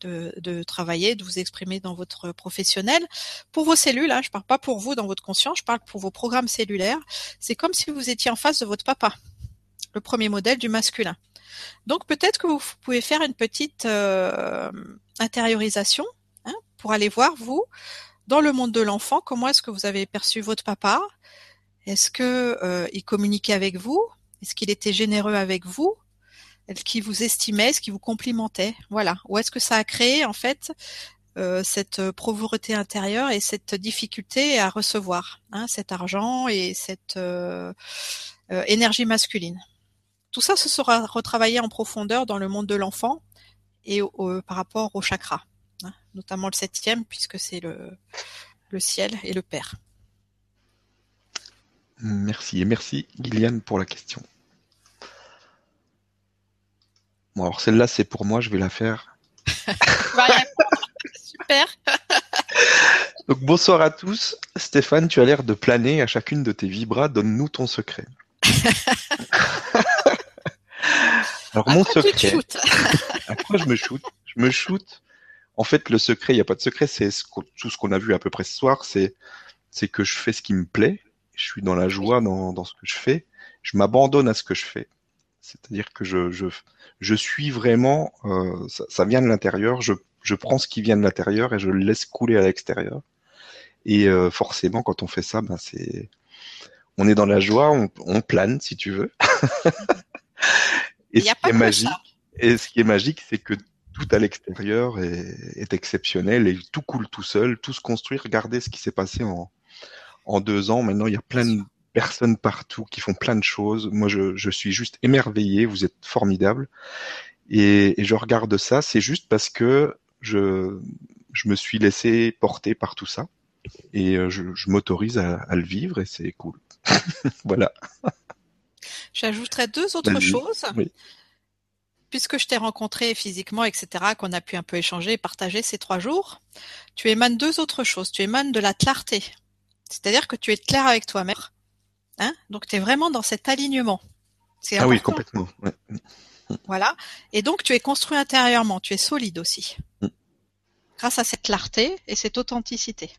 de, travailler, de vous exprimer dans votre professionnel, pour vos cellules, hein, je parle pas pour vous dans votre conscience, je parle pour vos programmes cellulaires, c'est comme si vous étiez en face de votre papa, le premier modèle du masculin. Donc peut-être que vous pouvez faire une petite euh, intériorisation hein, pour aller voir vous dans le monde de l'enfant comment est-ce que vous avez perçu votre papa, est-ce que il communiquait avec vous? Est-ce qu'il était généreux avec vous? Est-ce qu'il vous estimait? Est-ce qu'il vous complimentait? Voilà. Ou est-ce que ça a créé en fait euh, cette pauvreté intérieure et cette difficulté à recevoir hein, cet argent et cette euh, euh, énergie masculine? Tout ça, ce sera retravaillé en profondeur dans le monde de l'enfant et par rapport au chakra, hein, notamment le septième puisque c'est le, le ciel et le père. Merci et merci Gillian pour la question. Bon, alors celle-là, c'est pour moi, je vais la faire. [LAUGHS] [LAUGHS] Super. [LAUGHS] Donc bonsoir à tous. Stéphane, tu as l'air de planer à chacune de tes vibras. Donne-nous ton secret. Alors mon secret. Après, [LAUGHS] je me shoot? Je me shoot. En fait, le secret, il n'y a pas de secret. C'est tout ce qu'on a vu à peu près ce soir. C'est c'est que je fais ce qui me plaît. Je suis dans la joie dans, dans ce que je fais. Je m'abandonne à ce que je fais. C'est-à-dire que je, je, je suis vraiment, euh, ça, ça, vient de l'intérieur, je, je prends ce qui vient de l'intérieur et je le laisse couler à l'extérieur. Et euh, forcément, quand on fait ça, ben c'est, on est dans la joie, on, on plane si tu veux. [LAUGHS] et, ce qui est magique, et ce qui est magique, c'est que tout à l'extérieur est, est, exceptionnel et tout coule tout seul, tout se construit. Regardez ce qui s'est passé en, en deux ans. Maintenant, il y a plein de personnes partout qui font plein de choses. Moi, je, je suis juste émerveillé. Vous êtes formidable. Et, et je regarde ça, c'est juste parce que je, je me suis laissé porter par tout ça. Et euh, je, je m'autorise à, à, le vivre et c'est cool. [LAUGHS] voilà. J'ajouterais deux autres choses. Oui. Puisque je t'ai rencontré physiquement, etc., qu'on a pu un peu échanger et partager ces trois jours, tu émanes deux autres choses. Tu émanes de la clarté. C'est-à-dire que tu es clair avec toi-même Hein donc tu es vraiment dans cet alignement. Ah important. oui, complètement. Ouais. Voilà. Et donc tu es construit intérieurement, tu es solide aussi. Mm. Grâce à cette clarté et cette authenticité.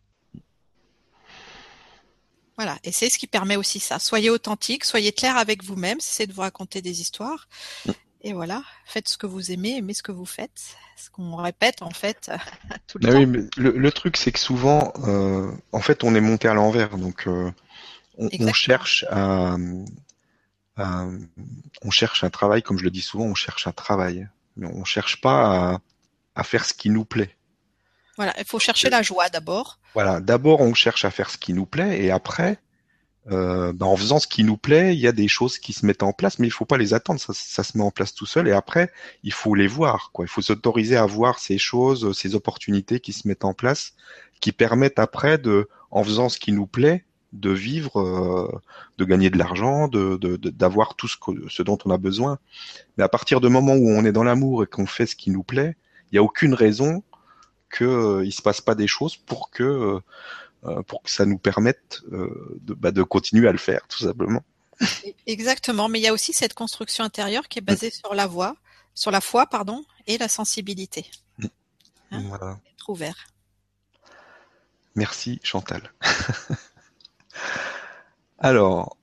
Voilà, et c'est ce qui permet aussi ça. Soyez authentique, soyez clair avec vous-même, c'est de vous raconter des histoires. Mm. Et voilà, faites ce que vous aimez, aimez ce que vous faites. Ce qu'on répète en fait [LAUGHS] tout le temps. Oui, mais le, le truc c'est que souvent, euh, en fait, on est monté à l'envers. Donc, euh, on, on, cherche à, à, on cherche un travail, comme je le dis souvent, on cherche un travail, mais on cherche pas à, à faire ce qui nous plaît. Voilà, il faut chercher la joie d'abord. Voilà, d'abord on cherche à faire ce qui nous plaît et après, euh, ben, en faisant ce qui nous plaît, il y a des choses qui se mettent en place, mais il faut pas les attendre, ça, ça se met en place tout seul et après il faut les voir, quoi. Il faut s'autoriser à voir ces choses, ces opportunités qui se mettent en place, qui permettent après de, en faisant ce qui nous plaît, de vivre, euh, de gagner de l'argent, de, d'avoir de, tout ce, que, ce dont on a besoin. Mais à partir du moment où on est dans l'amour et qu'on fait ce qui nous plaît, il n'y a aucune raison qu'il euh, il se passe pas des choses pour que euh, pour que ça nous permette euh, de, bah, de continuer à le faire, tout simplement. Exactement, mais il y a aussi cette construction intérieure qui est basée mmh. sur la voix, sur la foi, pardon, et la sensibilité. Mmh. Hein voilà. Être ouvert. Merci Chantal. [LAUGHS] Alors,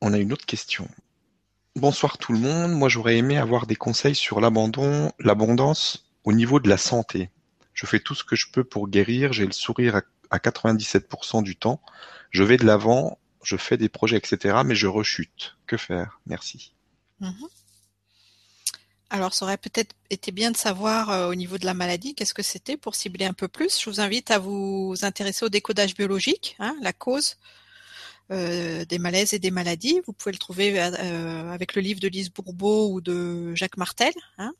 on a une autre question. Bonsoir tout le monde. Moi, j'aurais aimé avoir des conseils sur l'abandon, l'abondance au niveau de la santé. Je fais tout ce que je peux pour guérir. J'ai le sourire à 97% du temps. Je vais de l'avant. Je fais des projets, etc. Mais je rechute. Que faire? Merci. Mmh. Alors, ça aurait peut-être été bien de savoir euh, au niveau de la maladie qu'est-ce que c'était pour cibler un peu plus. Je vous invite à vous intéresser au décodage biologique, hein, la cause euh, des malaises et des maladies. Vous pouvez le trouver euh, avec le livre de Lise Bourbeau ou de Jacques Martel. Hein.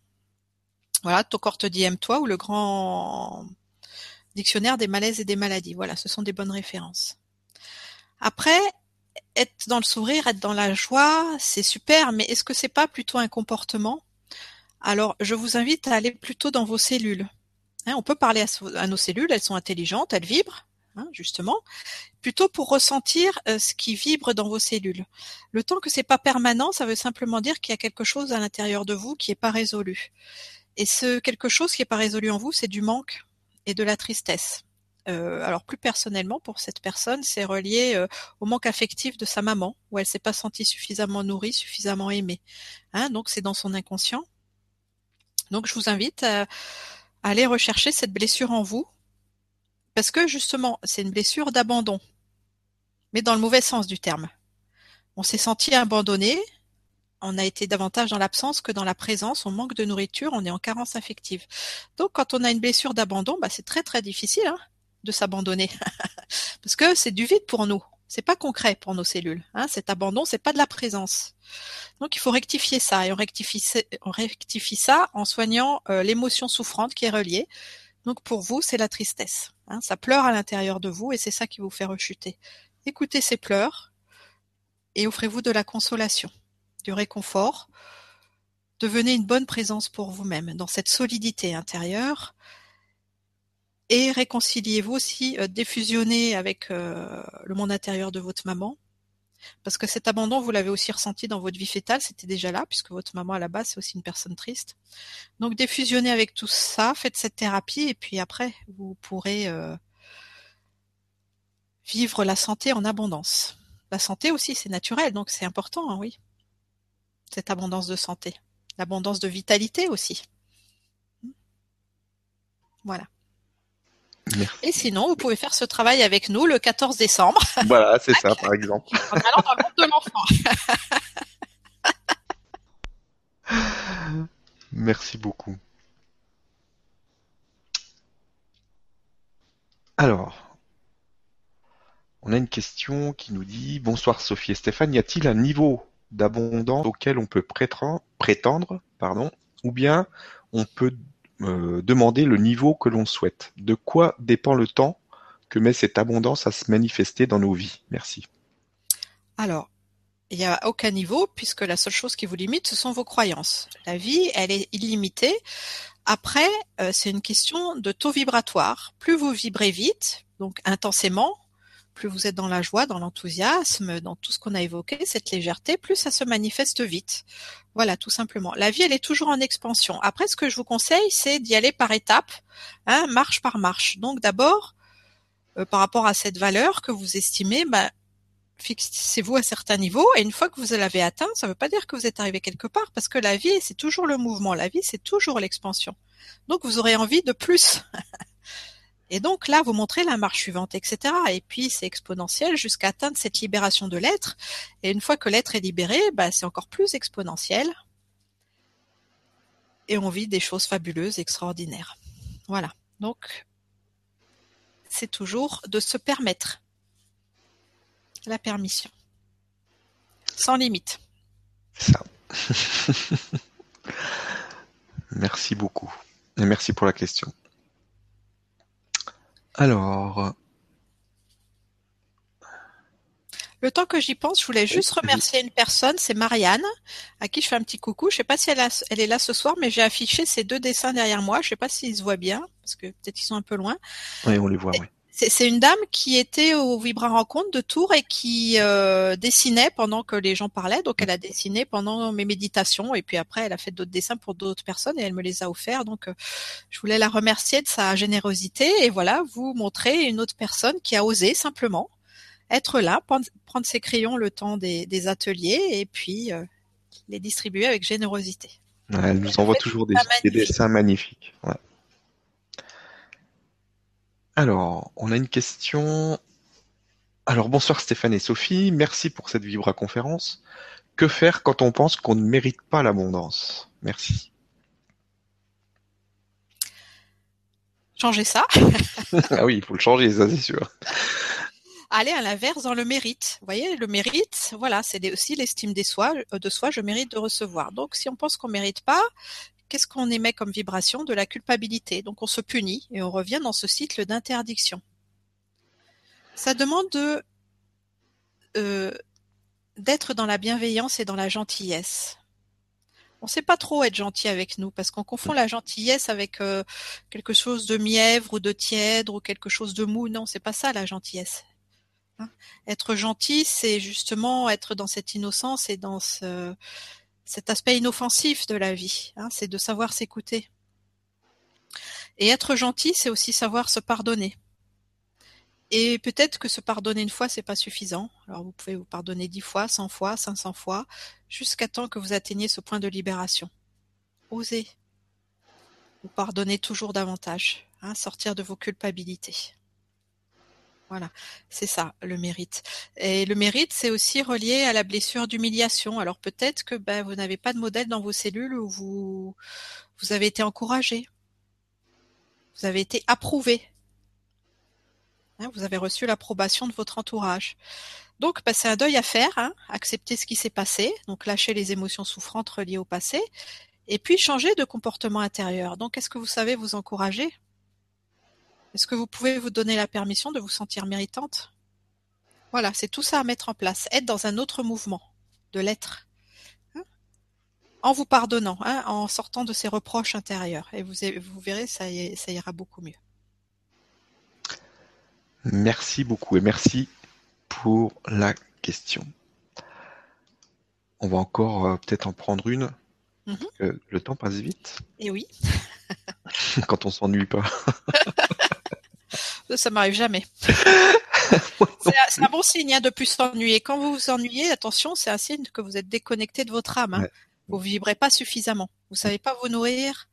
Voilà, Ton corps te dit aime-toi ou le grand dictionnaire des malaises et des maladies. Voilà, ce sont des bonnes références. Après, être dans le sourire, être dans la joie, c'est super, mais est-ce que c'est pas plutôt un comportement? Alors, je vous invite à aller plutôt dans vos cellules. Hein, on peut parler à, nos cellules, elles sont intelligentes, elles vibrent, hein, justement, plutôt pour ressentir euh, ce qui vibre dans vos cellules. Le temps que c'est pas permanent, ça veut simplement dire qu'il y a quelque chose à l'intérieur de vous qui est pas résolu. Et ce quelque chose qui est pas résolu en vous, c'est du manque et de la tristesse. Euh, alors plus personnellement pour cette personne, c'est relié euh, au manque affectif de sa maman, où elle s'est pas sentie suffisamment nourrie, suffisamment aimée. Hein, donc c'est dans son inconscient. Donc je vous invite à, aller rechercher cette blessure en vous, parce que justement, c'est une blessure d'abandon, mais dans le mauvais sens du terme. On s'est senti abandonné, on a été davantage dans l'absence que dans la présence, on manque de nourriture, on est en carence affective. Donc quand on a une blessure d'abandon, bah, c'est très très difficile hein, de s'abandonner, [LAUGHS] parce que c'est du vide pour nous. C'est pas concret pour nos cellules. Hein. Cet abandon, c'est pas de la présence. Donc il faut rectifier ça et on rectifie, on rectifie ça en soignant euh, l'émotion souffrante qui est reliée. Donc pour vous, c'est la tristesse. Hein. Ça pleure à l'intérieur de vous et c'est ça qui vous fait rechuter. Écoutez ces pleurs et offrez-vous de la consolation, du réconfort. Devenez une bonne présence pour vous-même dans cette solidité intérieure et réconciliez-vous aussi, euh, défusionnez avec euh, le monde intérieur de votre maman. Parce que cet abandon, vous l'avez aussi ressenti dans votre vie fétale, c'était déjà là, puisque votre maman à la base, c'est aussi une personne triste. Donc défusionnez avec tout ça, faites cette thérapie, et puis après, vous pourrez euh, vivre la santé en abondance. La santé aussi, c'est naturel, donc c'est important, hein, oui. Cette abondance de santé. L'abondance de vitalité aussi. Voilà. Et sinon, vous pouvez faire ce travail avec nous le 14 décembre. [LAUGHS] Voilà, c'est ça, [LAUGHS] par exemple. En allant dans le monde de l'enfant. [LAUGHS] Merci beaucoup. Alors, on a une question qui nous dit Bonsoir Sophie et Stéphane, y a-t-il un niveau d'abondance auquel on peut prétendre, pardon, ou bien on peut euh, demander le niveau que l'on souhaite. De quoi dépend le temps que met cette abondance à se manifester dans nos vies? Merci. Alors, il n'y a aucun niveau puisque la seule chose qui vous limite, ce sont vos croyances. La vie, elle est illimitée. Après, euh, c'est une question de taux vibratoire. Plus vous vibrez vite, donc intensément, plus vous êtes dans la joie, dans l'enthousiasme, dans tout ce qu'on a évoqué, cette légèreté, plus ça se manifeste vite. Voilà, tout simplement. La vie, elle est toujours en expansion. Après, ce que je vous conseille, c'est d'y aller par étapes, hein, marche par marche. Donc d'abord, euh, par rapport à cette valeur que vous estimez, bah, fixez-vous à certains niveaux et une fois que vous l'avez atteint, ça ne veut pas dire que vous êtes arrivé quelque part parce que la vie, c'est toujours le mouvement. La vie, c'est toujours l'expansion. Donc vous aurez envie de plus. [LAUGHS] Et donc là, vous montrez la marche suivante, etc. Et puis c'est exponentiel jusqu'à atteindre cette libération de l'être. Et une fois que l'être est libéré, bah, c'est encore plus exponentiel. Et on vit des choses fabuleuses, extraordinaires. Voilà. Donc, c'est toujours de se permettre la permission. Sans limite. [LAUGHS] Merci beaucoup. Et merci pour la question. Alors. Le temps que j'y pense, je voulais juste remercier une personne, c'est Marianne, à qui je fais un petit coucou. Je sais pas si elle, elle est là ce soir, mais j'ai affiché ces deux dessins derrière moi. Je sais pas s'ils se voient bien, parce que peut-être qu'ils sont un peu loin. Oui, on les voit, oui. C'est une dame qui était au Vibra Rencontre de Tours et qui euh, dessinait pendant que les gens parlaient. Donc elle a dessiné pendant mes méditations et puis après elle a fait d'autres dessins pour d'autres personnes et elle me les a offerts. Donc euh, je voulais la remercier de sa générosité et voilà, vous montrer une autre personne qui a osé simplement être là, prendre, ses crayons le temps des, ateliers et puis euh, les distribuer avec générosité. elle nous envoie toujours des, dessins magnifiques. Ouais. Alors, on a une question. Alors, bonsoir Stéphane et Sophie, merci pour cette Vibra conférence. Que faire quand on pense qu'on ne mérite pas l'abondance? Merci. Changer ça. [LAUGHS] ah oui, il faut le changer, ça c'est sûr. Aller à l'inverse dans le mérite. Vous voyez, le mérite, voilà, c'est aussi l'estime de soi, de soi, je mérite de recevoir. Donc, si on pense qu'on mérite pas, qu'est-ce qu'on émet comme vibration De la culpabilité? Donc on se punit et on revient dans ce cycle d'interdiction. Ça demande de euh, d'être dans la bienveillance et dans la gentillesse. On ne sait pas trop être gentil avec nous parce qu'on confond la gentillesse avec euh, quelque chose de mièvre ou de tiède ou quelque chose de mou. Non, c'est pas ça la gentillesse. Hein? Être gentil, c'est justement être dans cette innocence et dans ce, cet aspect inoffensif de la vie, hein, c'est de savoir s'écouter. Et être gentil, c'est aussi savoir se pardonner. Et peut-être que se pardonner une fois, c'est pas suffisant. Alors vous pouvez vous pardonner dix fois, cent fois, cinq cents fois, jusqu'à temps que vous atteigniez ce point de libération. Osez. Vous pardonnez toujours davantage. Hein, sortir de vos culpabilités. Voilà, c'est ça le mérite. Et le mérite, c'est aussi relié à la blessure d'humiliation. Alors peut-être que ben, vous n'avez pas de modèle dans vos cellules où vous, vous avez été encouragé, vous avez été approuvé, hein, vous avez reçu l'approbation de votre entourage. Donc ben, c'est un deuil à faire, hein, accepter ce qui s'est passé, donc lâcher les émotions souffrantes reliées au passé, et puis changer de comportement intérieur. Donc est-ce que vous savez vous encourager? Est-ce que vous pouvez vous donner la permission de vous sentir méritante? Voilà, c'est tout ça à mettre en place. Être dans un autre mouvement de l'être. Hein en vous pardonnant, hein, en sortant de ces reproches intérieurs. Et vous, vous verrez, ça, ça ira beaucoup mieux. Merci beaucoup et merci pour la question. On va encore euh, peut-être en prendre une. Mhm. le temps passe vite. Et oui. [LAUGHS] Quand on s'ennuie pas. [LAUGHS] ça m'arrive jamais. [LAUGHS] c'est un bon signe hein, de plus s'ennuyer. Quand vous vous ennuyez, attention, c'est un signe que vous êtes déconnecté de votre âme. Hein. Vous vibrez pas suffisamment. Vous savez pas vous nourrir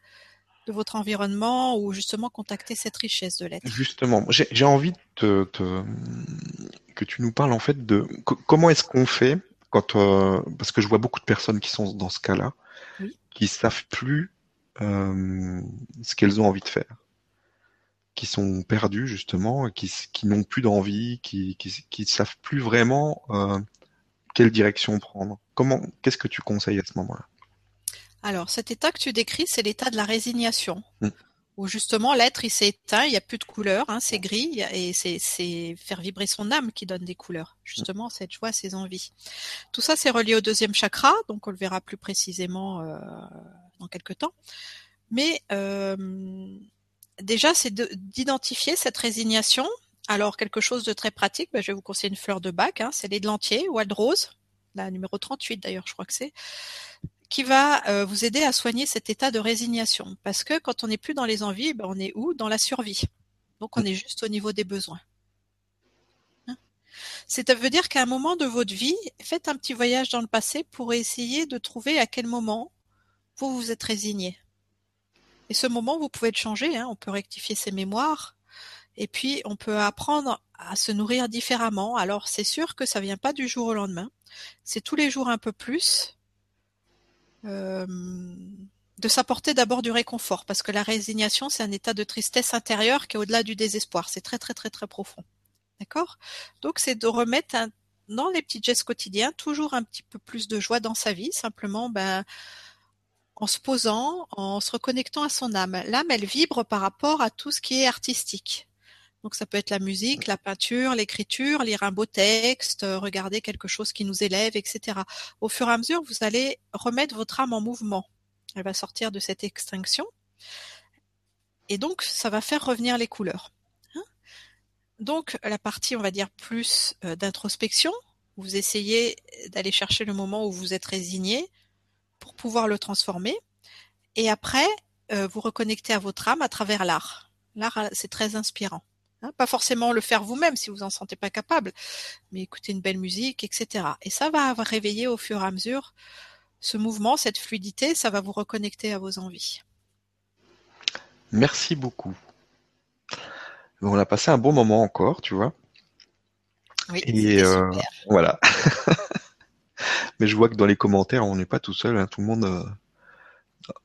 de votre environnement ou justement contacter cette richesse de l'être. Justement, j'ai envie de que tu nous parles en fait de comment est-ce qu'on fait quand euh, parce que je vois beaucoup de personnes qui sont dans ce cas-là, qui savent plus euh, ce qu'elles ont envie de faire, qui sont perdues justement, qui, qui n'ont plus d'envie, qui, qui, qui savent plus vraiment euh, quelle direction prendre. Comment, qu'est-ce que tu conseilles à ce moment-là? Alors, cet état que tu décris, c'est l'état de la résignation. Mmh. Où justement l'être il s'est éteint, il n'y a plus de couleurs, hein, c'est gris et c'est faire vibrer son âme qui donne des couleurs, justement cette joie, ces envies. Tout ça c'est relié au deuxième chakra, donc on le verra plus précisément euh, dans quelques temps. Mais euh, déjà c'est d'identifier cette résignation alors, quelque chose de très pratique, ben, je vais vous conseiller une fleur de bac, hein, c'est l'aidelantier, Wild Rose, la numéro 38 d'ailleurs, je crois que c'est, qui va euh, vous aider à soigner cet état de résignation. Parce que quand on n'est plus dans les envies, ben, on est où? Dans la survie. Donc on est juste au niveau des besoins. Hein? Ça veut dire qu'à un moment de votre vie, faites un petit voyage dans le passé pour essayer de trouver à quel moment vous vous êtes résigné. Et ce moment, vous pouvez le changer. Hein. On peut rectifier ses mémoires, et puis, on peut apprendre à se nourrir différemment. Alors, c'est sûr que ça vient pas du jour au lendemain. C'est tous les jours un peu plus. Euh, de s'apporter d'abord du réconfort, parce que la résignation, c'est un état de tristesse intérieure qui est au-delà du désespoir. C'est très, très, très, très profond. D'accord? Donc, c'est de remettre dans les petits gestes quotidiens toujours un petit peu plus de joie dans sa vie, simplement, ben, en se posant, en se reconnectant à son âme. L'âme, elle vibre par rapport à tout ce qui est artistique. Donc ça peut être la musique, la peinture, l'écriture, lire un beau texte, euh, regarder quelque chose qui nous élève, etc. Au fur et à mesure, vous allez remettre votre âme en mouvement. Elle va sortir de cette extinction. Et donc, ça va faire revenir les couleurs. Hein. donc, la partie, on va dire, plus euh, d'introspection, vous essayez d'aller chercher le moment où vous êtes résigné pour pouvoir le transformer. Et après, euh, vous reconnectez à votre âme à travers l'art. L'art, c'est très inspirant. Hein, pas forcément le faire vous-même si vous en sentez pas capable, mais écouter une belle musique, etc. Et ça va réveiller au fur et à mesure ce mouvement, cette fluidité, ça va vous reconnecter à vos envies. Merci beaucoup. On a passé un bon moment encore, tu vois. Oui, Et euh, voilà. [LAUGHS] mais je vois que dans les commentaires, on n'est pas tout seul. Hein. tout le monde, euh,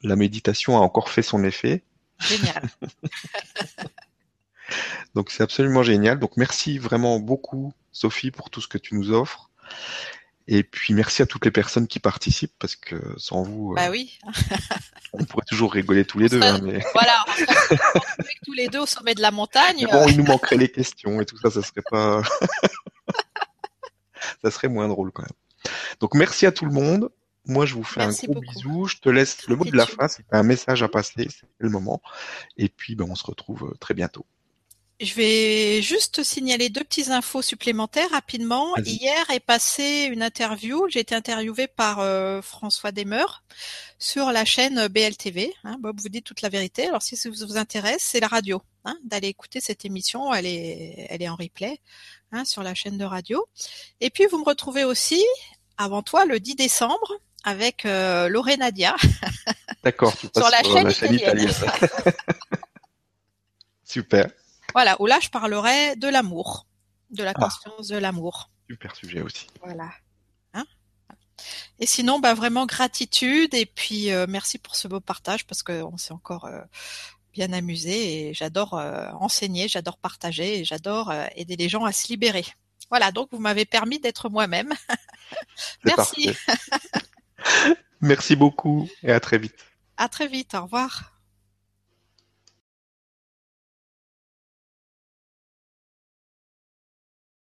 la méditation a encore fait son effet. Génial. [LAUGHS] Donc c'est absolument génial. Donc merci vraiment beaucoup Sophie pour tout ce que tu nous offres. Et puis merci à toutes les personnes qui participent parce que sans vous, euh, bah oui. [LAUGHS] on pourrait toujours rigoler tous les deux. Hein, mais... [LAUGHS] Voilà, on tous les deux au sommet de la montagne. bon, il nous manquerait les questions et tout ça, ça serait pas, ça serait moins drôle quand même. Donc merci à tout le monde. Moi, je vous fais un gros bisou. Je te laisse le mot de la fin. C'est un message à passer. C'est le moment. Et puis, ben, on se retrouve euh, très bientôt. Je vais juste signaler deux petites infos supplémentaires rapidement. Hier est passée une interview. J'ai été interviewée par euh, François Demeur sur la chaîne BLTV. Hein. Bob vous dit toute la vérité. Alors si ça vous intéresse, c'est la radio. Hein, d'aller écouter cette émission. Elle est, elle est en replay hein, sur la chaîne de radio. Et puis vous me retrouvez aussi avant toi le 10 décembre avec euh, Loré Nadia. [LAUGHS] D'accord. sur la chaîne, italienne. [LAUGHS] Super. Voilà, où là je parlerai de l'amour, de la ah. conscience de l'amour. Super sujet aussi. Voilà. Hein? Et sinon, bah vraiment gratitude et puis euh, merci pour ce beau partage parce qu'on s'est encore euh, bien amusé et j'adore euh, enseigner, j'adore partager et j'adore aider les gens à se libérer. Voilà, donc vous m'avez permis d'être moi-même. [LAUGHS] merci. [LAUGHS] merci beaucoup et à très vite. À très vite, au revoir.